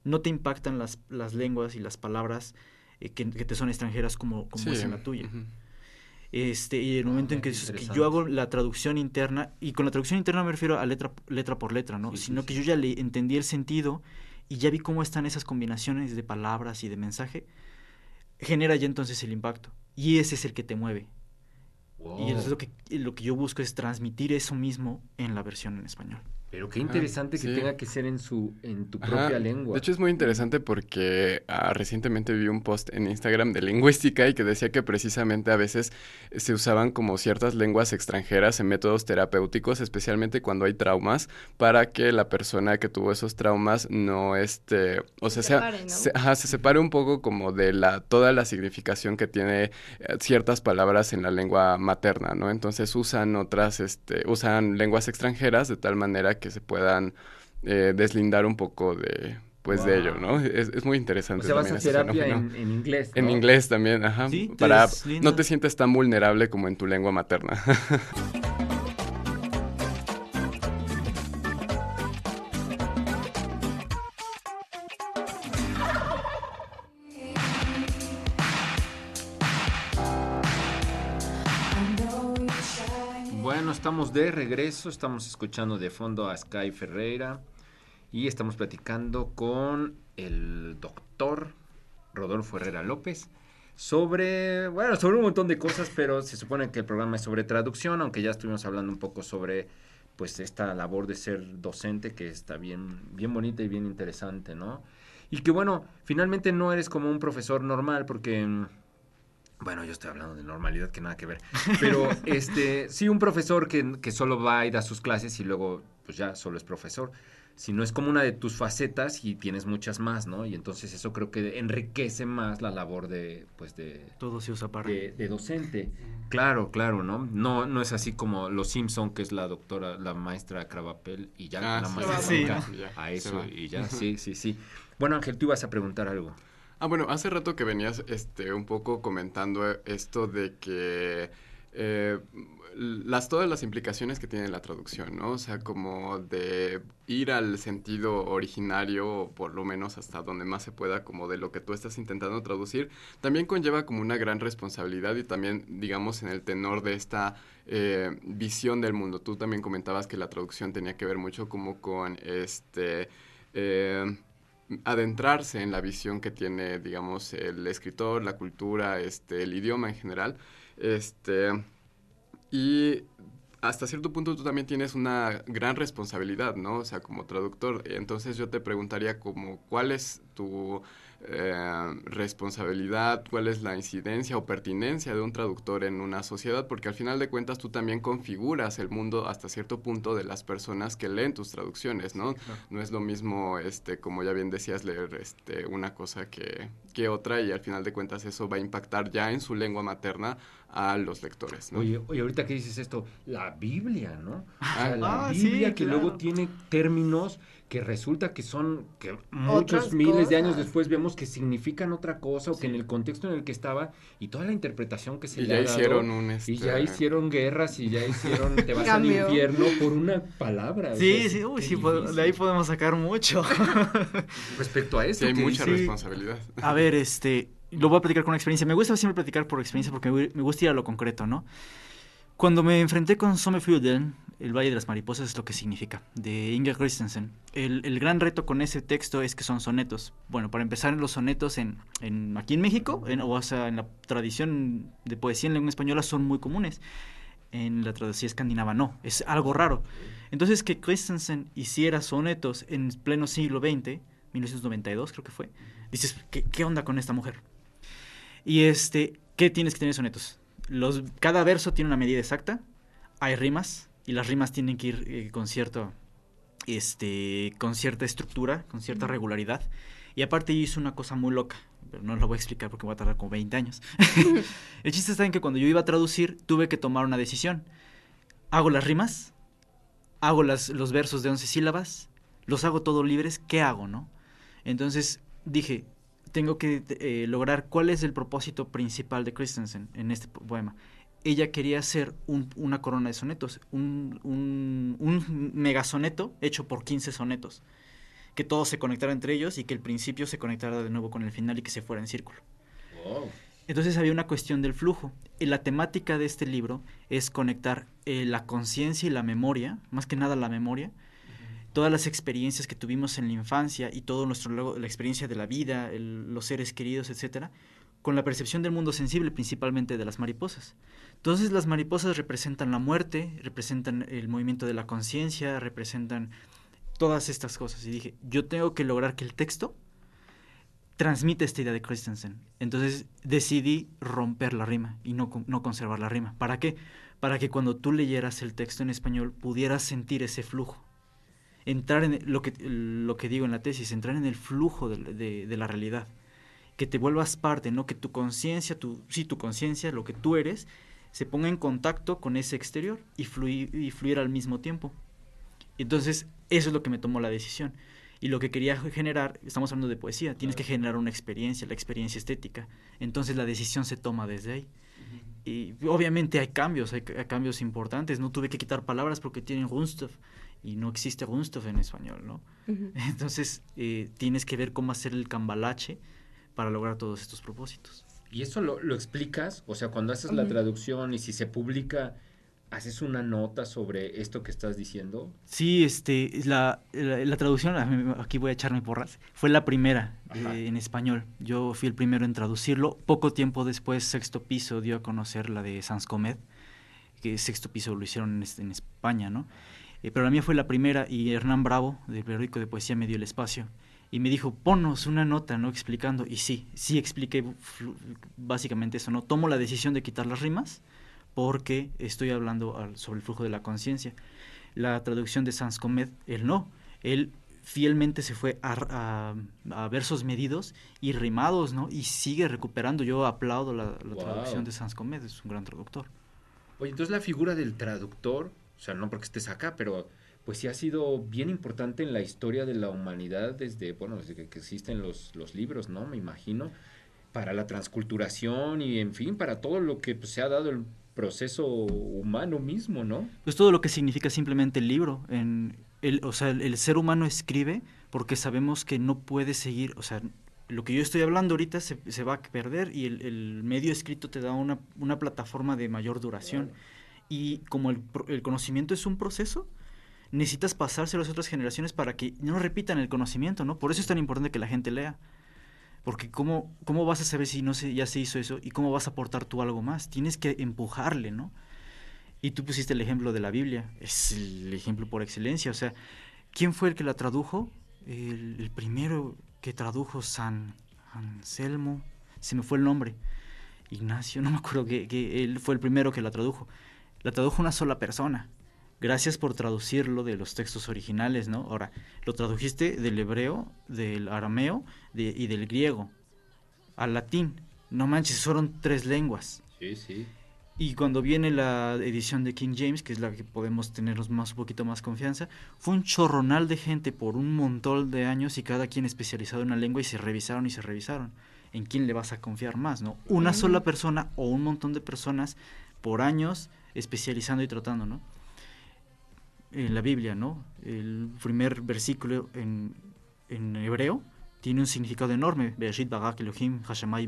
No te impactan las, las lenguas y las palabras eh, que, que, te son extranjeras como, como sí. es en la tuya. Uh -huh. Este, y el momento en que, que, yo hago la traducción interna, y con la traducción interna me refiero a letra, letra por letra, ¿no? Sí, Sino sí, que yo ya le entendí el sentido y ya vi cómo están esas combinaciones de palabras y de mensaje, genera ya entonces el impacto. Y ese es el que te mueve. Y eso es lo que, lo que yo busco es transmitir eso mismo en la versión en español. Pero qué interesante que sí. tenga que ser en su en tu Ajá. propia lengua. De hecho es muy interesante porque ah, recientemente vi un post en Instagram de lingüística y que decía que precisamente a veces se usaban como ciertas lenguas extranjeras en métodos terapéuticos, especialmente cuando hay traumas, para que la persona que tuvo esos traumas no este, o sea, Se sea- separe, ¿no? se, ajá, se separe un poco como de la toda la significación que tiene eh, ciertas palabras en la lengua materna, ¿no? Entonces usan otras este usan lenguas extranjeras de tal manera que se puedan eh, deslindar un poco de pues de ello, ¿no? Es, es muy o interesante sea, vas también a ese terapia en, en inglés. En ¿no? inglés también, ajá, Sí, te para deslindas. no te sientes tan vulnerable como en tu lengua materna. *laughs* estamos de regreso, estamos escuchando de fondo a Sky Ferreira y estamos platicando con el doctor Rodolfo Herrera López sobre, bueno, sobre un montón de cosas, pero se supone que el programa es sobre traducción, aunque ya estuvimos hablando un poco sobre pues esta labor de ser docente que está bien bien bonita y bien interesante, ¿no? Y que bueno, finalmente no eres como un profesor normal porque mm, bueno, yo estoy hablando de normalidad que nada que ver. Pero *laughs* este, sí, un profesor que, que solo va y da sus clases y luego, pues ya, solo es profesor. Si no es como una de tus facetas y tienes muchas más, ¿no? Y entonces eso creo que enriquece más la labor de, pues, de, Todo se usa para... de, de docente. Claro, claro, ¿no? No, no es así como Los Simpson, que es la doctora, la maestra Cravapel y ya, Ah, la maestra a eso y ya, *laughs* sí, sí, sí. Bueno, Ángel, tú ibas a preguntar algo. Ah, bueno, hace rato que venías este, un poco comentando eh, esto de que eh, las, todas las implicaciones que tiene la traducción, ¿no? O sea, como de ir al sentido originario, o por lo menos hasta donde más se pueda, como de lo que tú estás intentando traducir, también conlleva como una gran responsabilidad y también, digamos, en el tenor de esta eh, visión del mundo. Tú también comentabas que la traducción tenía que ver mucho como con este... adentrarse en la visión que tiene, digamos, el escritor, la cultura, este, el idioma en general. Este, y hasta cierto punto tú también tienes una gran responsabilidad, ¿no? O sea, como traductor. Entonces yo te preguntaría como, ¿cuál es tu eh, responsabilidad? ¿Cuál es la incidencia o pertinencia de un traductor en una sociedad? Porque al final de cuentas tú también configuras el mundo hasta cierto punto de las personas que leen tus traducciones, ¿no? No es lo mismo, este, como ya bien decías, leer este, una cosa que, que otra y al final de cuentas eso va a impactar ya en su lengua materna a los lectores, ¿no? Oye, oye, ahorita que dices esto, la Biblia, ¿no? O sea, la Ah, sí, Biblia que claro. luego tiene términos que resulta que son, que muchos Otras miles de años cosas. después vemos que significan otra cosa o que en el contexto en el que estaba y toda la interpretación que se Y le ya ha dado, hicieron un, este... Y ya hicieron guerras y ya hicieron, te vas al infierno por una palabra. o sea, Sí, sí, uy, sí, de ahí podemos sacar mucho. Respecto a Sí, esto, hay que mucha responsabilidad. A ver, este, lo voy a platicar con una experiencia. Me gusta siempre platicar por experiencia porque me gusta ir a lo concreto, ¿no? Cuando me enfrenté con Sommerfjorden, El Valle de las Mariposas es lo que significa, de Inger Christensen. El, el gran reto con ese texto es que son sonetos. Bueno, para empezar, los sonetos en, en- aquí en México, en, o sea, en la tradición de poesía en lengua española son muy comunes. En la traducción escandinava no, es algo raro. Entonces, que Christensen hiciera sonetos en pleno siglo XX, 1992 creo que fue, dices, ¿qué, qué onda con esta mujer? Y este, ¿qué tienes que tener sonetos? Los, cada verso tiene una medida exacta, hay rimas, y las rimas tienen que ir eh, con cierto, este, con cierta estructura, con cierta regularidad. Y aparte hizo una cosa muy loca, pero no lo voy a explicar porque voy a tardar como 20 años. *laughs* *laughs* El chiste está en que cuando yo iba a traducir, tuve que tomar una decisión. ¿Hago las rimas? ¿Hago las, los versos de 11 sílabas? ¿Los hago todos libres? ¿Qué hago, no? Entonces dije, tengo que eh, lograr cuál es el propósito principal de Christensen en este po- poema. Ella quería hacer un- una corona de sonetos, un, un, un megasoneto hecho por 15 sonetos, que todos se conectaran entre ellos y que el principio se conectara de nuevo con el final y que se fuera en círculo. Wow. Entonces había una cuestión del flujo. Y la temática de este libro es conectar eh, la conciencia y la memoria, más que nada la memoria, todas las experiencias que tuvimos en la infancia y todo nuestro la experiencia de la vida, los seres queridos, etcétera, con la percepción del mundo sensible, principalmente de las mariposas. Entonces las mariposas representan la muerte, representan el movimiento de la conciencia, representan todas estas cosas. Y dije, yo tengo que lograr que el texto transmita esta idea de Christensen. Entonces decidí romper la rima y no, no conservar la rima. ¿Para qué? Para que cuando tú leyeras el texto en español pudieras sentir ese flujo. Entrar en lo que, lo que digo en la tesis, entrar en el flujo de, de la realidad que te vuelvas parte, ¿no? Que tu conciencia, tu, sí, tu conciencia, lo que tú eres, se ponga en contacto con ese exterior y fluir, y fluir al mismo tiempo. Entonces, eso es lo que me tomó la decisión. Y lo que quería generar, estamos hablando de poesía, tienes que generar una experiencia, la experiencia estética. Entonces la decisión se toma desde ahí. Y obviamente hay cambios, hay, cambios importantes. No tuve que quitar palabras porque tienen Gunstov y no existe Gunstov en español, ¿no? *laughs* Entonces eh, tienes que ver cómo hacer el cambalache para lograr todos estos propósitos. ¿Y eso lo, lo explicas? O sea, cuando haces la traducción y si se publica, ¿haces una nota sobre esto que estás diciendo? Sí, este, la, la, traducción, aquí voy a echarme porras, fue la primera eh, en español. Yo fui el primero en traducirlo. Poco tiempo después, Sexto Piso dio a conocer la de Sans Comed, que Sexto Piso lo hicieron en, en España, ¿no? Eh, pero la mía fue la primera y Hernán Bravo, del periódico de poesía, me dio el espacio y me dijo, ponnos una nota, ¿no? Explicando. Y sí, sí expliqué básicamente eso, ¿no? Tomo la decisión de quitar las rimas porque estoy hablando sobre el flujo de la conciencia. La traducción de Sans Comed, él no. Él fielmente se fue a, versos medidos y rimados, ¿no? Y sigue recuperando. Yo aplaudo la, traducción de Sans Comed, es un gran traductor. Oye, entonces la figura del traductor, o sea, no porque estés acá, pero pues sí ha sido bien importante en la historia de la humanidad desde, bueno, desde que, existen los, los libros, ¿no? Me imagino, para la transculturación y, en fin, para todo lo que pues, se ha dado el proceso humano mismo, ¿no? Pues todo lo que significa simplemente el libro. En el, o sea, el, ser humano escribe porque sabemos que no puede seguir, o sea, lo que yo estoy hablando ahorita se, se va a perder y el, el, medio escrito te da una, una plataforma de mayor duración. Y como el, el conocimiento es un proceso, necesitas pasárselo a las otras generaciones para que no repitan el conocimiento, ¿no? Por eso es tan importante que la gente lea. Porque ¿cómo, cómo vas a saber si no se, ya se hizo eso y cómo vas a aportar tú algo más? Tienes que empujarle, ¿no? Y tú pusiste el ejemplo de la Biblia, es el ejemplo por excelencia. O sea, ¿quién fue el que la tradujo? El, primero que tradujo San Anselmo, se me fue el nombre, Ignacio, no me acuerdo que, que él fue el primero que la tradujo. La tradujo una sola persona gracias por traducirlo de los textos originales, ¿no? Ahora, lo tradujiste del hebreo, del arameo y del griego al latín. No manches, fueron tres lenguas. Sí, sí. Y cuando viene la edición de King James, que es la que podemos tener más, un poquito más confianza, fue un chorronal de gente por un montón de años y cada quien especializado en una lengua y se revisaron y se revisaron. ¿En quién le vas a confiar más, no? Una sola persona o un montón de personas por años especializando y tratando, ¿no? en la Biblia, ¿no? El primer versículo en, en hebreo tiene un significado enorme. Bereshit Barak Elohim Hashamay.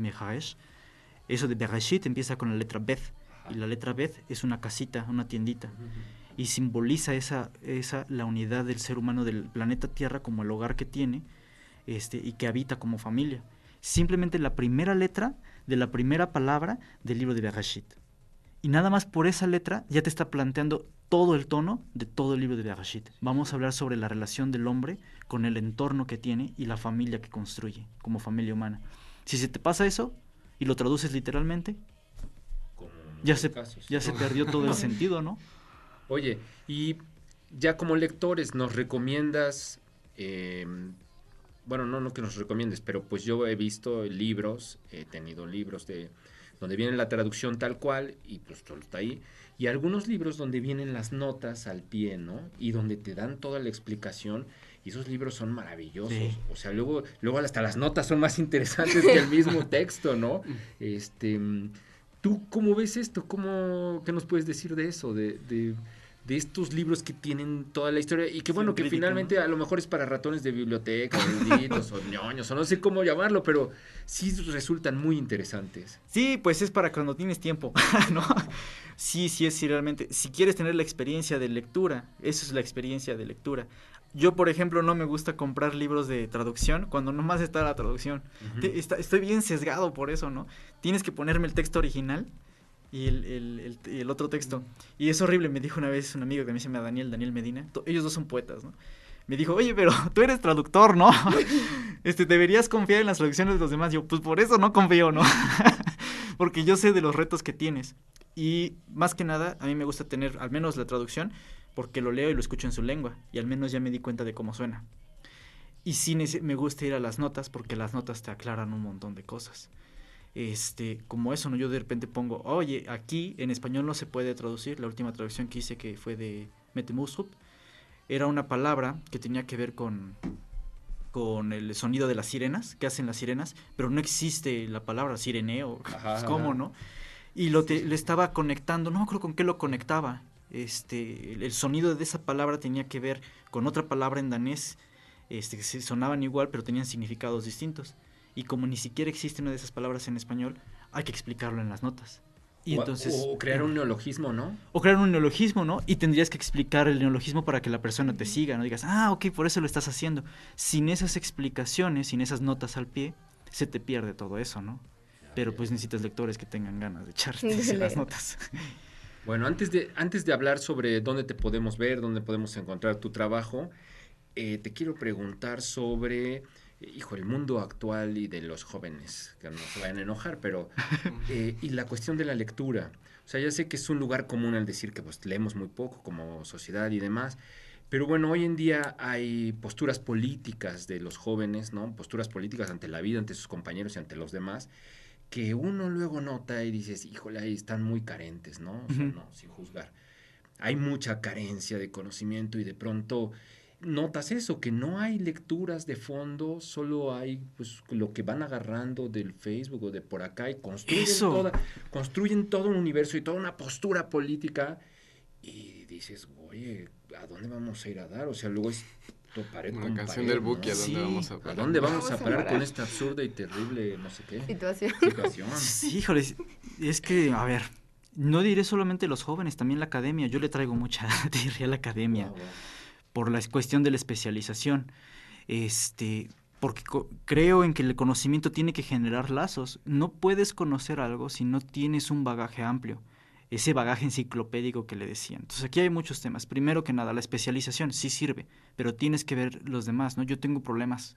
Eso de Bereshit empieza con la letra Beth. Y la letra Beth es una casita, una tiendita. Y simboliza esa, esa, la unidad del ser humano del planeta Tierra como el hogar que tiene este, y que habita como familia. Simplemente la primera letra de la primera palabra del libro de Bereshit. Y nada más por esa letra ya te está planteando todo el tono de todo el libro de Bereshit. Vamos a hablar sobre la relación del hombre con el entorno que tiene y la familia que construye como familia humana. Si se te pasa eso y lo traduces literalmente, ya se, ya se perdió todo el *laughs* sentido, ¿no? Oye, y ya como lectores nos recomiendas, em, bueno, no, no que nos recomiendes, pero pues yo he visto libros, he tenido libros de donde viene la traducción tal cual y pues todo está ahí y algunos libros donde vienen las notas al pie, ¿no? Y donde te dan toda la explicación. Y esos libros son maravillosos. O sea, luego, luego hasta las notas son más interesantes que el mismo *laughs* texto, ¿no? Este, ¿Tú cómo ves esto? ¿Cómo, ¿Qué nos puedes decir de eso? De, de estos libros que tienen toda la historia y que bueno, que finalmente ¿no? a lo mejor es para ratones de biblioteca, eruditos o ñoños, o no sé cómo llamarlo, pero sí resultan muy interesantes. Sí, pues es para cuando tienes tiempo, *laughs* ¿no? Sí, sí, es sí, realmente. Si quieres tener la experiencia de lectura, eso es la experiencia de lectura. Yo, por ejemplo, no me gusta comprar libros de traducción cuando nomás está la traducción. Te- está- estoy bien sesgado por eso, ¿no? Tienes que ponerme el texto original y el, el- el- el otro texto. Y es horrible, me dijo una vez un amigo que mí se llama Daniel, Daniel Medina. Ellos dos son poetas, ¿no? Me dijo, oye, pero *laughs* tú eres traductor, ¿no? *laughs* Este, deberías confiar en las traducciones de los demás. Yo, pues por eso no confío, ¿no? *laughs* Porque yo sé de los retos que tienes. Y más que nada, a mí me gusta tener al menos la traducción porque lo leo y lo escucho en su lengua y al menos ya me di cuenta de cómo suena. Y sí me gusta ir a las notas porque las notas te aclaran un montón de cosas. Este, como eso, ¿no? Yo de repente pongo, oye, aquí en español no se puede traducir. La última traducción que hice que fue de Metemusup era una palabra que tenía que ver con con el sonido de las sirenas, que hacen las sirenas, pero no existe la palabra sireneo, *laughs* Ajá, pues, ¿cómo ajá. no? Y lo te- le estaba conectando, no me acuerdo con qué lo conectaba. Este, el, el sonido de esa palabra tenía que ver con otra palabra en danés, este, que se sonaban igual, pero tenían significados distintos. Y como ni siquiera existe una de esas palabras en español, hay que explicarlo en las notas. Y o, entonces, o crear un neologismo, ¿no? o crear un neologismo, ¿no? Y tendrías que explicar el neologismo para que la persona te siga, ¿no? Digas, ah, ok, por eso lo estás haciendo. Sin esas explicaciones, sin esas notas al pie, se te pierde todo eso, ¿no? Pero pues necesitas lectores que tengan ganas de echarte las notas. *laughs* Bueno, antes de, antes de hablar sobre dónde te podemos ver, dónde podemos encontrar tu trabajo, eh, te quiero preguntar sobre, eh, hijo, el mundo actual y de los jóvenes, que no se vayan a enojar, pero, *laughs* eh, y la cuestión de la lectura. O sea, ya sé que es un lugar común al decir que pues, leemos muy poco como sociedad y demás, pero bueno, hoy en día hay posturas políticas de los jóvenes, ¿no? Posturas políticas ante la vida, ante sus compañeros y ante los demás, que uno luego nota y dices, híjole, ahí están muy carentes, ¿no? O sea, no, sin juzgar. Hay mucha carencia de conocimiento y de pronto notas eso, que no hay lecturas de fondo, solo hay pues lo que van agarrando del Facebook o de por acá y construyen, Eso. toda- construyen todo un universo y toda una postura política y dices, oye, ¿a dónde vamos a ir a dar? O sea, luego es pared Una con canción pared, del ¿a ¿no? dónde Sí. vamos a dónde vamos, Vamos a a parar con esta absurda y terrible, no sé qué, Situación. situación? Sí, híjole, es que, a ver, no diré solamente los jóvenes, también la academia. Yo le traigo mucha *laughs* tirria a la academia. Wow, wow. Por la cuestión de la especialización. Este, porque creo en que el conocimiento tiene que generar lazos. No puedes conocer algo si no tienes un bagaje amplio. Ese bagaje enciclopédico que le decían. Entonces aquí hay muchos temas. Primero que nada, la especialización sí sirve, pero tienes que ver los demás, ¿no? Yo tengo problemas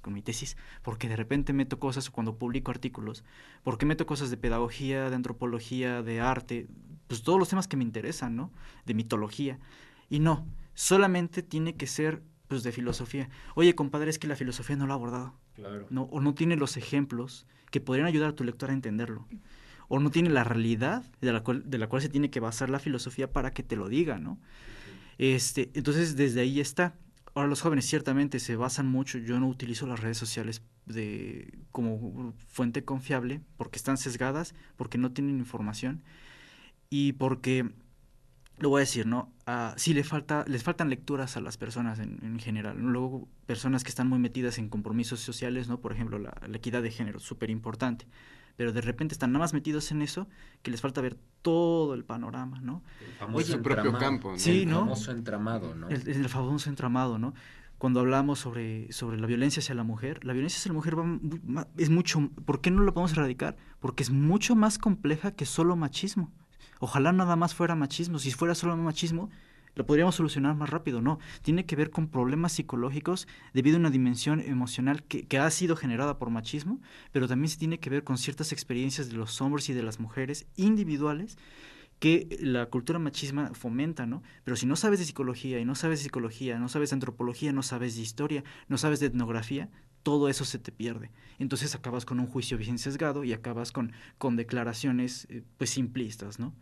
con mi tesis, porque de repente meto cosas cuando publico artículos, porque meto cosas de pedagogía, de antropología, de arte, pues todos los temas que me interesan, ¿no? De mitología. Y no, solamente tiene que ser pues de filosofía. Oye, compadre, es que la filosofía no lo ha abordado, Claro. ¿no? O no tiene los ejemplos que podrían ayudar a tu lector a entenderlo. O no tiene la realidad de la cual, de la cual se tiene que basar la filosofía para que te lo diga, ¿no? Este, entonces, desde ahí está. Ahora los jóvenes ciertamente se basan mucho, yo no utilizo las redes sociales de, como fuente confiable porque están sesgadas, porque no tienen información y porque, lo voy a decir, ¿no? Ah, sí le falta, les faltan lecturas a las personas en, en general. Luego, personas que están muy metidas en compromisos sociales, ¿no? Por ejemplo, la, la equidad de género, súper importante. Pero de repente están nada más metidos en eso que les falta ver todo el panorama, ¿no? El famoso Oye, su propio entramado. campo, ¿no? Sí, el ¿no? famoso entramado, ¿no? El, el famoso entramado, ¿no? Cuando hablamos sobre, sobre la violencia hacia la mujer, la violencia hacia la mujer va es mucho... ¿Por qué no lo podemos erradicar? Porque es mucho más compleja que solo machismo. Ojalá nada más fuera machismo. Si fuera solo machismo, lo podríamos solucionar más rápido. No, tiene que ver con problemas psicológicos debido a una dimensión emocional que, que ha sido generada por machismo, pero también se tiene que ver con ciertas experiencias de los hombres y de las mujeres individuales que la cultura machisma fomenta, ¿no? Pero si no sabes de psicología y no sabes psicología, no sabes antropología, no sabes de historia, no sabes de etnografía, todo eso se te pierde. Entonces acabas con un juicio bien sesgado y acabas con, con declaraciones eh, pues simplistas, ¿no?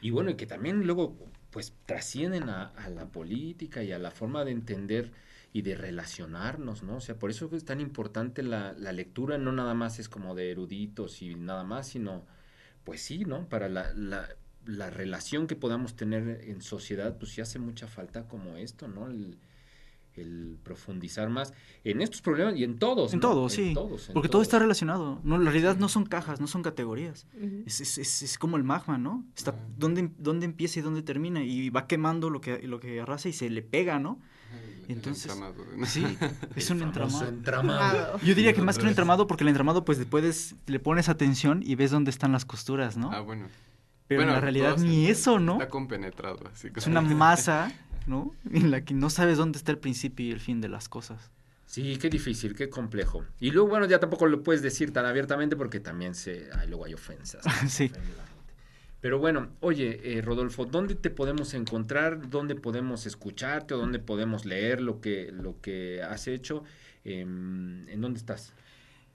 Y bueno, y que también luego pues trascienden a, la política y a la forma de entender y de relacionarnos, ¿no? O sea, por eso es tan importante la, la lectura, no nada más es como de eruditos y nada más, sino, pues sí, ¿no? Para la, la- la relación que podamos tener en sociedad, pues sí hace mucha falta como esto, ¿no? El, el profundizar más en estos problemas y en todos. En ¿no? todos, sí. todos, en Porque todo está relacionado. No, la realidad no son cajas, no son categorías. Es, es, es, es como el magma, ¿no? Está dónde, dónde empieza y dónde termina. Y va quemando lo que, lo que arrasa y se le pega, ¿no? Entonces- Entramado, ¿no? Sí, *laughs* es un entramado. Entramado. Yo diría que más que un entramado, porque el entramado, pues le puedes, le pones atención y ves dónde están las costuras, ¿no? Ah, bueno. Pero Bueno, en la realidad ni eso, ¿no? Está compenetrado, así Es una *laughs* masa, ¿no? *laughs* En la que no sabes dónde está el principio y el fin de las cosas. Sí, qué difícil, qué complejo. Y luego, bueno, ya tampoco lo puedes decir tan abiertamente porque también se, ay, luego hay ofensas. *laughs* Sí. Pero bueno, oye, eh, Rodolfo, ¿dónde te podemos encontrar? ¿Dónde podemos escucharte? ¿O dónde podemos leer lo que, lo que has hecho? Em, ¿En dónde estás?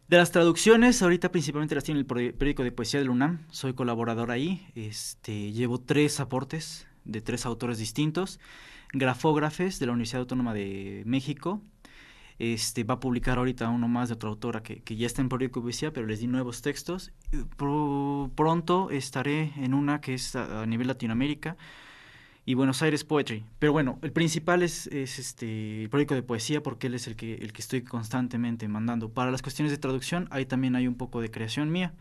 De las traducciones, ahorita principalmente las tiene el peri- periódico de poesía del UNAM. Soy colaborador ahí. Este, llevo tres aportes de tres autores distintos. Grafógrafes de la Universidad Autónoma de México. Este, va a publicar ahorita uno más de otra autora que, que ya está en de poesía, pero les di nuevos textos. Pro- pronto estaré en una que es a, a nivel Latinoamérica y Buenos Aires Poetry. Pero bueno, el principal es, es este el periódico de poesía porque él es el que, el que estoy constantemente mandando. Para las cuestiones de traducción, ahí también hay un poco de creación mía.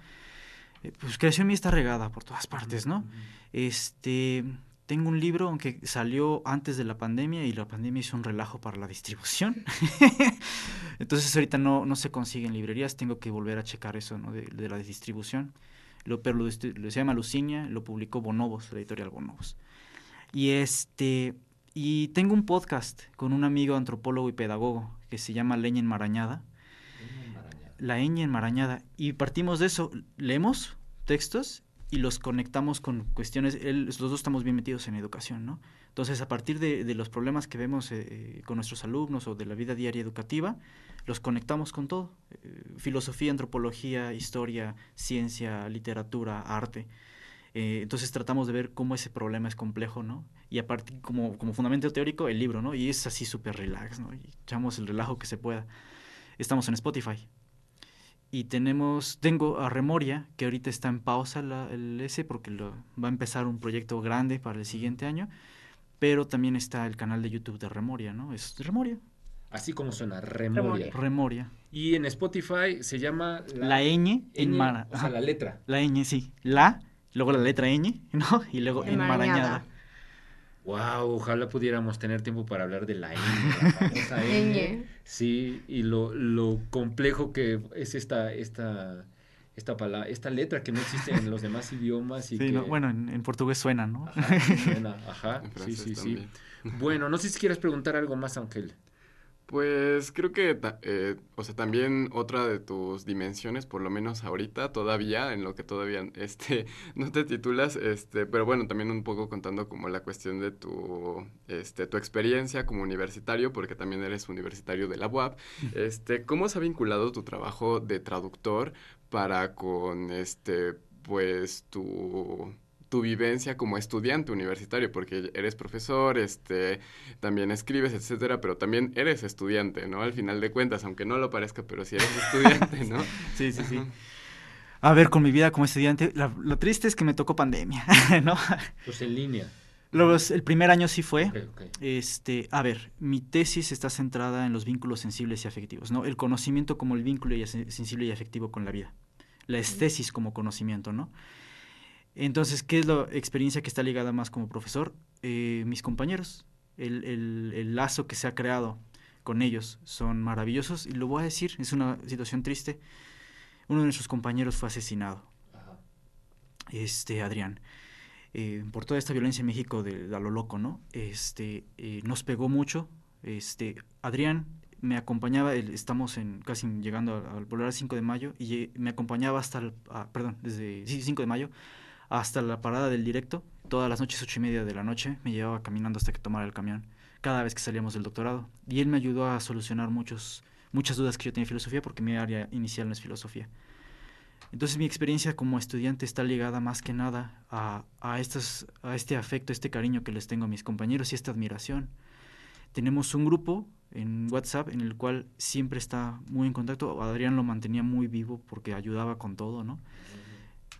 Eh, Pues creación mía está regada por todas partes, ¿no? Este, tengo un libro, aunque salió antes de la pandemia y la pandemia hizo un relajo para la distribución. *laughs* *laughs* Entonces ahorita no, no se consigue en librerías, tengo que volver a checar eso, ¿no? De, de la distribución. Lo, pero lo, se llama Lucinia, lo publicó Bonobos, la editorial Bonobos. Y este, y tengo un podcast con un amigo antropólogo y pedagogo que se llama Leña Enmarañada. La Leña Enmarañada. Y partimos de eso, leemos textos y los conectamos con cuestiones, él- los dos estamos bien metidos en educación, ¿no? Entonces, a partir de, los problemas que vemos eh, eh, con nuestros alumnos o de la vida diaria educativa, los conectamos con todo. Eh, filosofía, antropología, historia, ciencia, literatura, arte. Entonces tratamos de ver cómo ese problema es complejo, ¿no? Y aparte, como, como fundamento teórico, el libro, ¿no? Y es así súper relax, ¿no? Y echamos el relajo que se pueda. Estamos en Spotify. Y tenemos, tengo a Remoria, que ahorita está en pausa la- el ese, porque lo, va a empezar un proyecto grande para el siguiente año. Pero también está el canal de YouTube de Remoria, ¿no? Es Remoria. Así como suena, Remoria. Remoria. Y en Spotify se llama... La ñ en mara. O sea, la letra. La ñ, sí. La, luego la letra ñ, *laughs* ¿no? Y luego Enmarañada. enmarañada. Wow, ojalá pudiéramos tener tiempo para hablar de la *laughs* ñ, la famosa ñ. Sí, y lo, lo complejo que es esta, esta, esta palabra, esta letra que no existe en los demás *laughs* idiomas y Sí, que... ¿no? Bueno, en, en portugués suena, ¿no? Ajá, suena, *laughs* ajá, sí, sí, sí. Bueno, no sé si quieres preguntar algo más, Ángel. Pues creo que, eh, o sea, también otra de tus dimensiones, por lo menos ahorita, todavía, en lo que todavía, *laughs* este, no te titulas, este, pero bueno, también un poco contando como la cuestión de tu, este, tu experiencia como universitario, porque también eres universitario de la UAP, este, ¿cómo se ha vinculado tu trabajo de traductor para con, este, pues, tu tu vivencia como estudiante universitario, porque eres profesor, este, también escribes, etcétera, pero también eres estudiante, ¿no? Al final de cuentas, aunque no lo parezca, pero sí eres estudiante, ¿no? *laughs* Sí, sí, sí. Ajá. A ver, con mi vida como estudiante, la- lo triste es que me tocó pandemia, *laughs* ¿no? Pues en línea. Es- el primer año sí fue. Este, a ver, mi tesis está centrada en los vínculos sensibles y afectivos, ¿no? El conocimiento como el vínculo y sen- sensible y afectivo con la vida. La estesis como conocimiento, ¿no? Entonces, ¿qué es la experiencia que está ligada más como profesor? Eh, mis compañeros, el, el- el lazo que se ha creado con ellos son maravillosos y lo voy a decir, es una situación triste. Uno de nuestros compañeros fue asesinado, Ajá. este Adrián. Eh, por toda esta violencia en México de, de a lo loco, ¿no? Este, eh, nos pegó mucho. Este, Adrián me acompañaba, el- estamos en casi llegando al volar al 5 de mayo, y me acompañaba hasta el, ah, perdón, desde sí, 5 de mayo hasta la parada del directo, todas las noches, ocho y media de la noche, me llevaba caminando hasta que tomara el camión, cada vez que salíamos del doctorado. Y él me ayudó a solucionar muchos, muchas dudas que yo tenía en filosofía, porque mi área inicial no es filosofía. Entonces mi experiencia como estudiante está ligada más que nada a, a, estos, a este afecto, este cariño que les tengo a mis compañeros y esta admiración. Tenemos un grupo en WhatsApp en el cual siempre está muy en contacto. Adrián lo mantenía muy vivo porque ayudaba con todo, ¿no?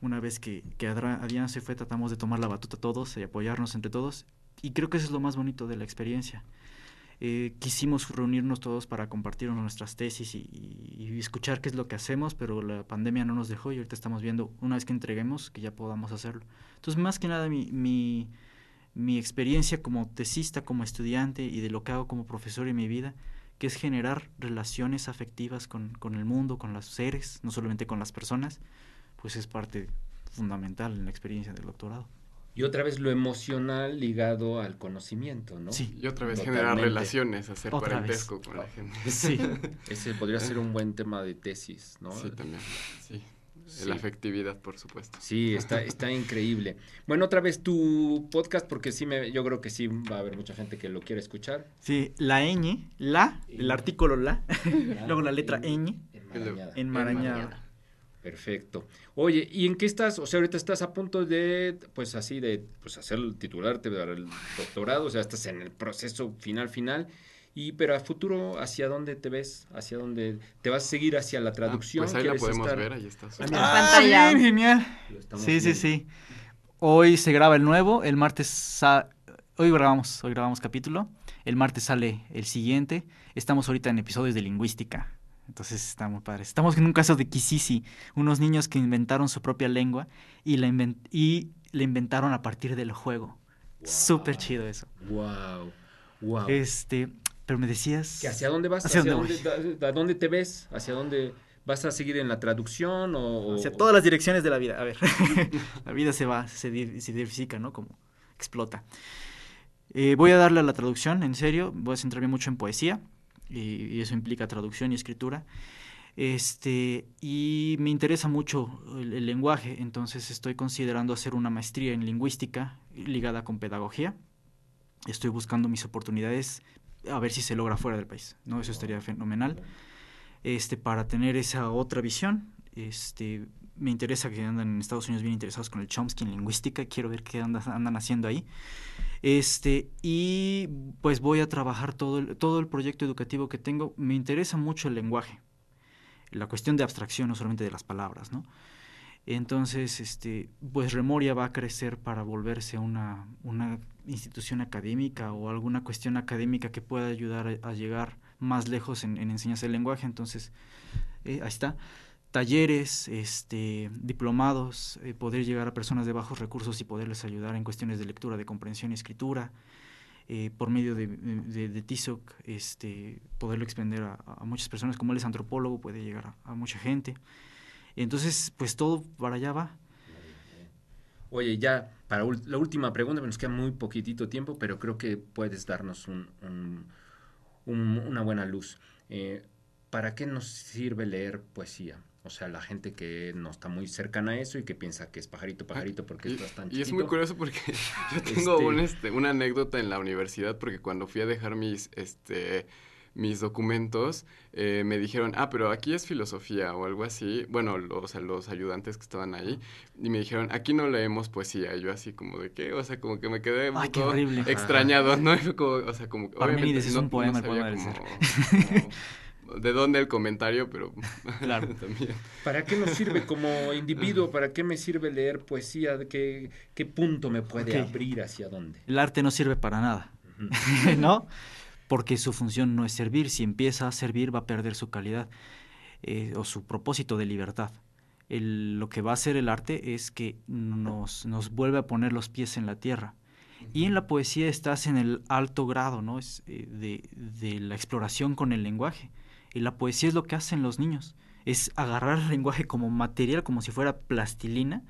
Una vez que, que Adrián se fue, tratamos de tomar la batuta todos y apoyarnos entre todos. Y creo que eso es lo más bonito de la experiencia. Eh, quisimos reunirnos todos para compartir nuestras tesis y, escuchar qué es lo que hacemos, pero la pandemia no nos dejó y ahorita estamos viendo, una vez que entreguemos, que ya podamos hacerlo. Entonces, más que nada, mi, mi, mi experiencia como tesista, como estudiante y de lo que hago como profesor en mi vida, que es generar relaciones afectivas con, con el mundo, con los seres, no solamente con las personas, pues es parte fundamental en la experiencia del doctorado. Y otra vez lo emocional ligado al conocimiento, ¿no? Sí. Y otra vez generar relaciones, hacer Otra parentesco con la gente. *laughs* Sí. Ese podría ser un buen tema de tesis, ¿no? Sí, también. Sí. Sí. La afectividad, por supuesto. Sí, está, está increíble. Bueno, otra vez tu podcast, porque sí me, yo creo que sí va a haber mucha gente que lo quiere escuchar. Sí, la ñ, la, el artículo la, *laughs* luego la letra ñ, Enmarañada. enmarañada. Perfecto. Oye, ¿y en qué estás? O sea, ahorita estás a punto de, pues así, de pues hacer el titularte para el doctorado, o sea, estás en el proceso final, final. Y, pero a futuro, ¿hacia dónde te ves? ¿Hacia dónde te vas a seguir hacia la Ah, traducción? pues ahí la ¿Quieres podemos estar- ver, ahí está. su- Ah. Ah, pantalla. bien, genial. Sí, sí, sí. Hoy se graba el nuevo, el martes sa- hoy grabamos, hoy grabamos capítulo, el martes sale el siguiente. Estamos ahorita en episodios de lingüística. Entonces está muy padre. Estamos en un caso de Kisisi, unos niños que inventaron su propia lengua y la, inven- y la inventaron a partir del juego. Súper chido eso. Wow, wow. Este, pero me decías... ¿Que ¿Hacia dónde vas? ¿Hacia ¿Hacia, dónde a dónde te ves? ¿Hacia dónde vas a seguir en la traducción o...? o- Hacia todas las direcciones de la vida. A ver, *laughs* la vida se va, se diversifica, ¿no? Como explota. Eh, voy a darle a la traducción, en serio. Voy a centrarme mucho en poesía. Y, eso implica traducción y escritura. Este, y me interesa mucho el, el lenguaje, entonces estoy considerando hacer una maestría en lingüística ligada con pedagogía. Estoy buscando mis oportunidades a ver si se logra fuera del país, ¿no? Eso estaría fenomenal este, para tener esa otra visión. Este, me interesa que andan en Estados Unidos bien interesados con el Chomsky en lingüística, quiero ver qué andas- andan haciendo ahí. Este, y pues voy a trabajar todo el, todo el proyecto educativo que tengo. Me interesa mucho el lenguaje, la cuestión de abstracción, no solamente de las palabras, ¿no? Entonces, este, pues Remoria va a crecer para volverse una, una institución académica o alguna cuestión académica que pueda ayudar a, a llegar más lejos en, en enseñanza del lenguaje. Entonces, eh, ahí está. Talleres, este, diplomados, eh, poder llegar a personas de bajos recursos y poderles ayudar en cuestiones de lectura, de comprensión y escritura. eh, por medio de, de, TISOC, este, poderlo extender a, muchas personas. Como él es antropólogo, puede llegar a, mucha gente. Entonces, pues todo para allá va. Oye, ya para la última pregunta, nos queda muy poquitito tiempo, pero creo que puedes darnos un- una buena luz. Eh, ¿Para qué nos sirve leer poesía? O sea, la gente que no está muy cercana a eso y que piensa que es pajarito, pajarito porque Y, estás tan y es muy chiquito. curioso porque *laughs* yo tengo Este- un, este, una anécdota en la universidad porque cuando fui a dejar mis, este, mis documentos eh, me dijeron, ah, pero aquí es filosofía o algo así. Bueno, los, o sea, los ayudantes que estaban ahí y me dijeron, aquí no leemos poesía. Y yo así como de qué, o sea, como que me quedé un Ay, qué horrible. extrañado, ¿no? *laughs* Y fue como, o sea, como Parménides es un poema, el sabía poema del como- *laughs* como de dónde el comentario, pero *laughs* Claro. también. ¿Para qué nos sirve como *laughs* individuo? ¿Para qué me sirve leer poesía? ¿De ¿Qué, qué punto me puede abrir hacia dónde? El arte no sirve para nada. *laughs* ¿no? Porque su función no es servir. Si empieza a servir, va a perder su calidad eh, o su propósito de libertad. El- lo que va a hacer el arte es que nos, nos vuelve a poner los pies en la tierra. Y en la poesía estás en el alto grado, ¿no? Es, eh, de, de la exploración con el lenguaje. Y la poesía es lo que hacen los niños. Es agarrar el lenguaje como material, como si fuera plastilina,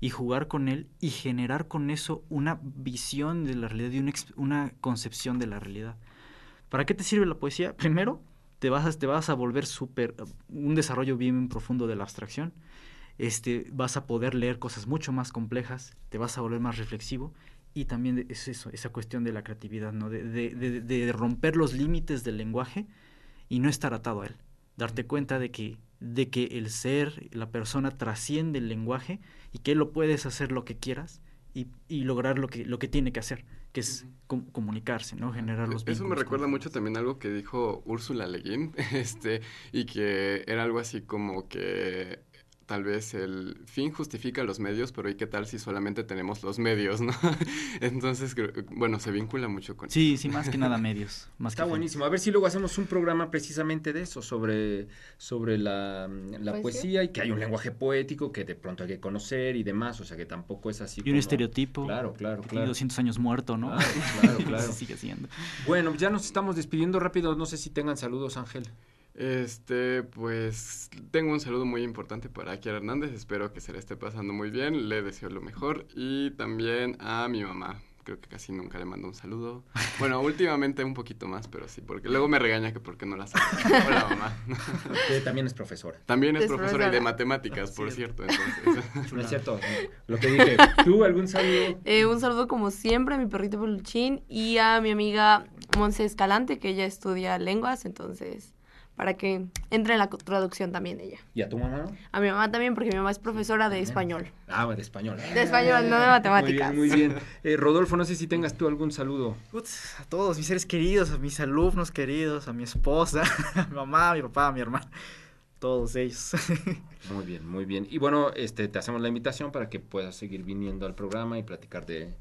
y jugar con él y generar con eso una visión de la realidad y una, una concepción de la realidad. ¿Para qué te sirve la poesía? *laughs* Primero, te vas a, te vas a volver súper, un desarrollo bien profundo de la abstracción. Este, vas a poder leer cosas mucho más complejas, te vas a volver más reflexivo y también es eso, esa cuestión de la creatividad, ¿no? de- de romper los límites del lenguaje y no estar atado a él. Darte cuenta de que, de que el ser, la persona trasciende el lenguaje y que lo puedes hacer lo que quieras y, y lograr lo que, lo que tiene que hacer, que es com- comunicarse, ¿no? Generar los Eso me recuerda mucho también algo que dijo Úrsula Le Guin, *laughs* este, y que era algo así como que tal vez el fin justifica los medios, pero ¿y qué tal si solamente tenemos los medios, no? *laughs* Entonces, bueno, se vincula mucho con Sí, sí, más que nada medios. *laughs* Más Está buenísimo. A ver si luego hacemos un programa precisamente de eso, sobre, sobre la, la poesía y que hay un lenguaje poético que de pronto hay que conocer y demás, o sea que tampoco es así. Y un estereotipo. Claro, claro, claro. 200 años muerto, ¿no? Claro, *laughs* claro, claro. sigue siendo. Bueno, ya nos estamos despidiendo rápido, no sé si tengan saludos, Ángel. Este, pues tengo un saludo muy importante para Kiara Hernández, espero que se le esté pasando muy bien, le deseo lo mejor y también a mi mamá, creo que casi nunca le mando un saludo. *laughs* Bueno, últimamente un poquito más, pero sí, porque luego me regaña que porque no la saludo. *laughs* Hola, mamá. también es profesora. También es, profesora, y de matemáticas, por cierto. Entonces. *laughs* No es cierto, lo que dije. ¿Tú algún saludo? Eh, un saludo como siempre a mi perrito Peluchín y a mi amiga Monse Escalante, que ella estudia lenguas, entonces para que entre en la traducción también ella. ¿Y a tu mamá? A mi mamá también, porque mi mamá es profesora de español. Ah, de español. De español, no de matemáticas. Muy bien, muy bien. Eh, Rodolfo, no sé si tengas tú algún saludo. a todos mis seres queridos, a mis alumnos queridos, a mi esposa, *laughs* a mi mamá, a mi papá, a mi hermana todos ellos. *laughs* muy bien, muy bien. Y bueno, este, te hacemos la invitación para que puedas seguir viniendo al programa y platicar de,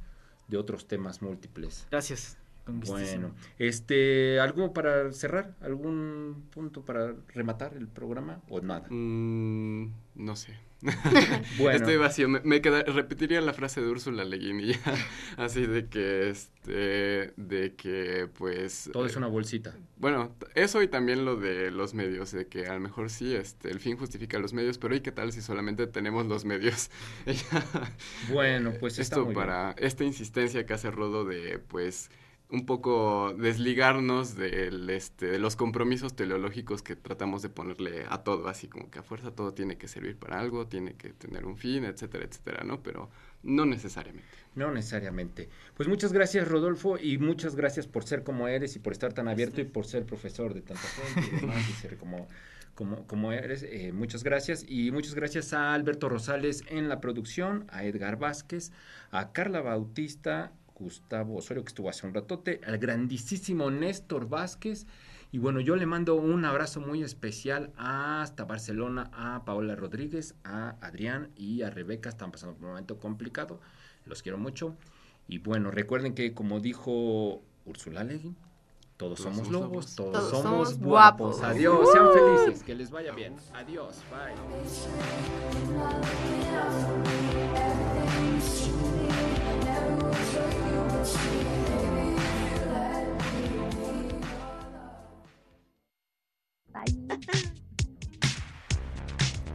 de otros temas múltiples. Gracias. Bueno, este, ¿algo para cerrar? ¿Algún punto para rematar el programa o nada? Mm, no sé. *laughs* *laughs* bueno. Estoy vacío. Me, queda, repetiría la frase de Úrsula Le *laughs* así de que, este, de que, pues... Todo es una bolsita. Bueno, eso y también lo de los medios, de que a lo mejor sí, este, el fin justifica los medios, pero ¿y qué tal si solamente tenemos los medios? bueno, pues Esto para esta insistencia que hace Rodo de, pues un poco desligarnos del, este, de los compromisos teleológicos que tratamos de ponerle a todo, así como que a fuerza todo tiene que servir para algo, tiene que tener un fin, etcétera, etcétera, ¿no? Pero no necesariamente. No necesariamente. Pues muchas gracias, Rodolfo, y muchas gracias por ser como eres y por estar tan abierto y por ser profesor de tanta gente y demás, y ser como, como, como eres. Eh, muchas gracias. Y muchas gracias a Alberto Rosales en la producción, a Edgar Vázquez, a Carla Bautista, Gustavo Osorio, que estuvo hace un ratote, al grandísimo Néstor Vázquez. Y bueno, yo le mando un abrazo muy especial hasta Barcelona a Paola Rodríguez, a Adrián y a Rebeca. Están pasando por un momento complicado. Los quiero mucho. Y bueno, recuerden que como dijo Úrsula Legui, todos, somos lobos, todos, somos, guapos. Adiós, sean felices, que les vaya bien. Adiós, bye.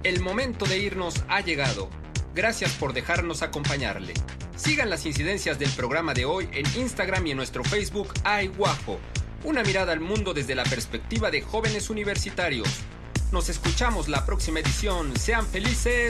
El momento de irnos ha llegado. Gracias por dejarnos acompañarle. Sigan las incidencias del programa de hoy en Instagram y en nuestro Facebook Ay. Una mirada al mundo desde la perspectiva de jóvenes universitarios. Nos escuchamos la próxima edición. Sean felices.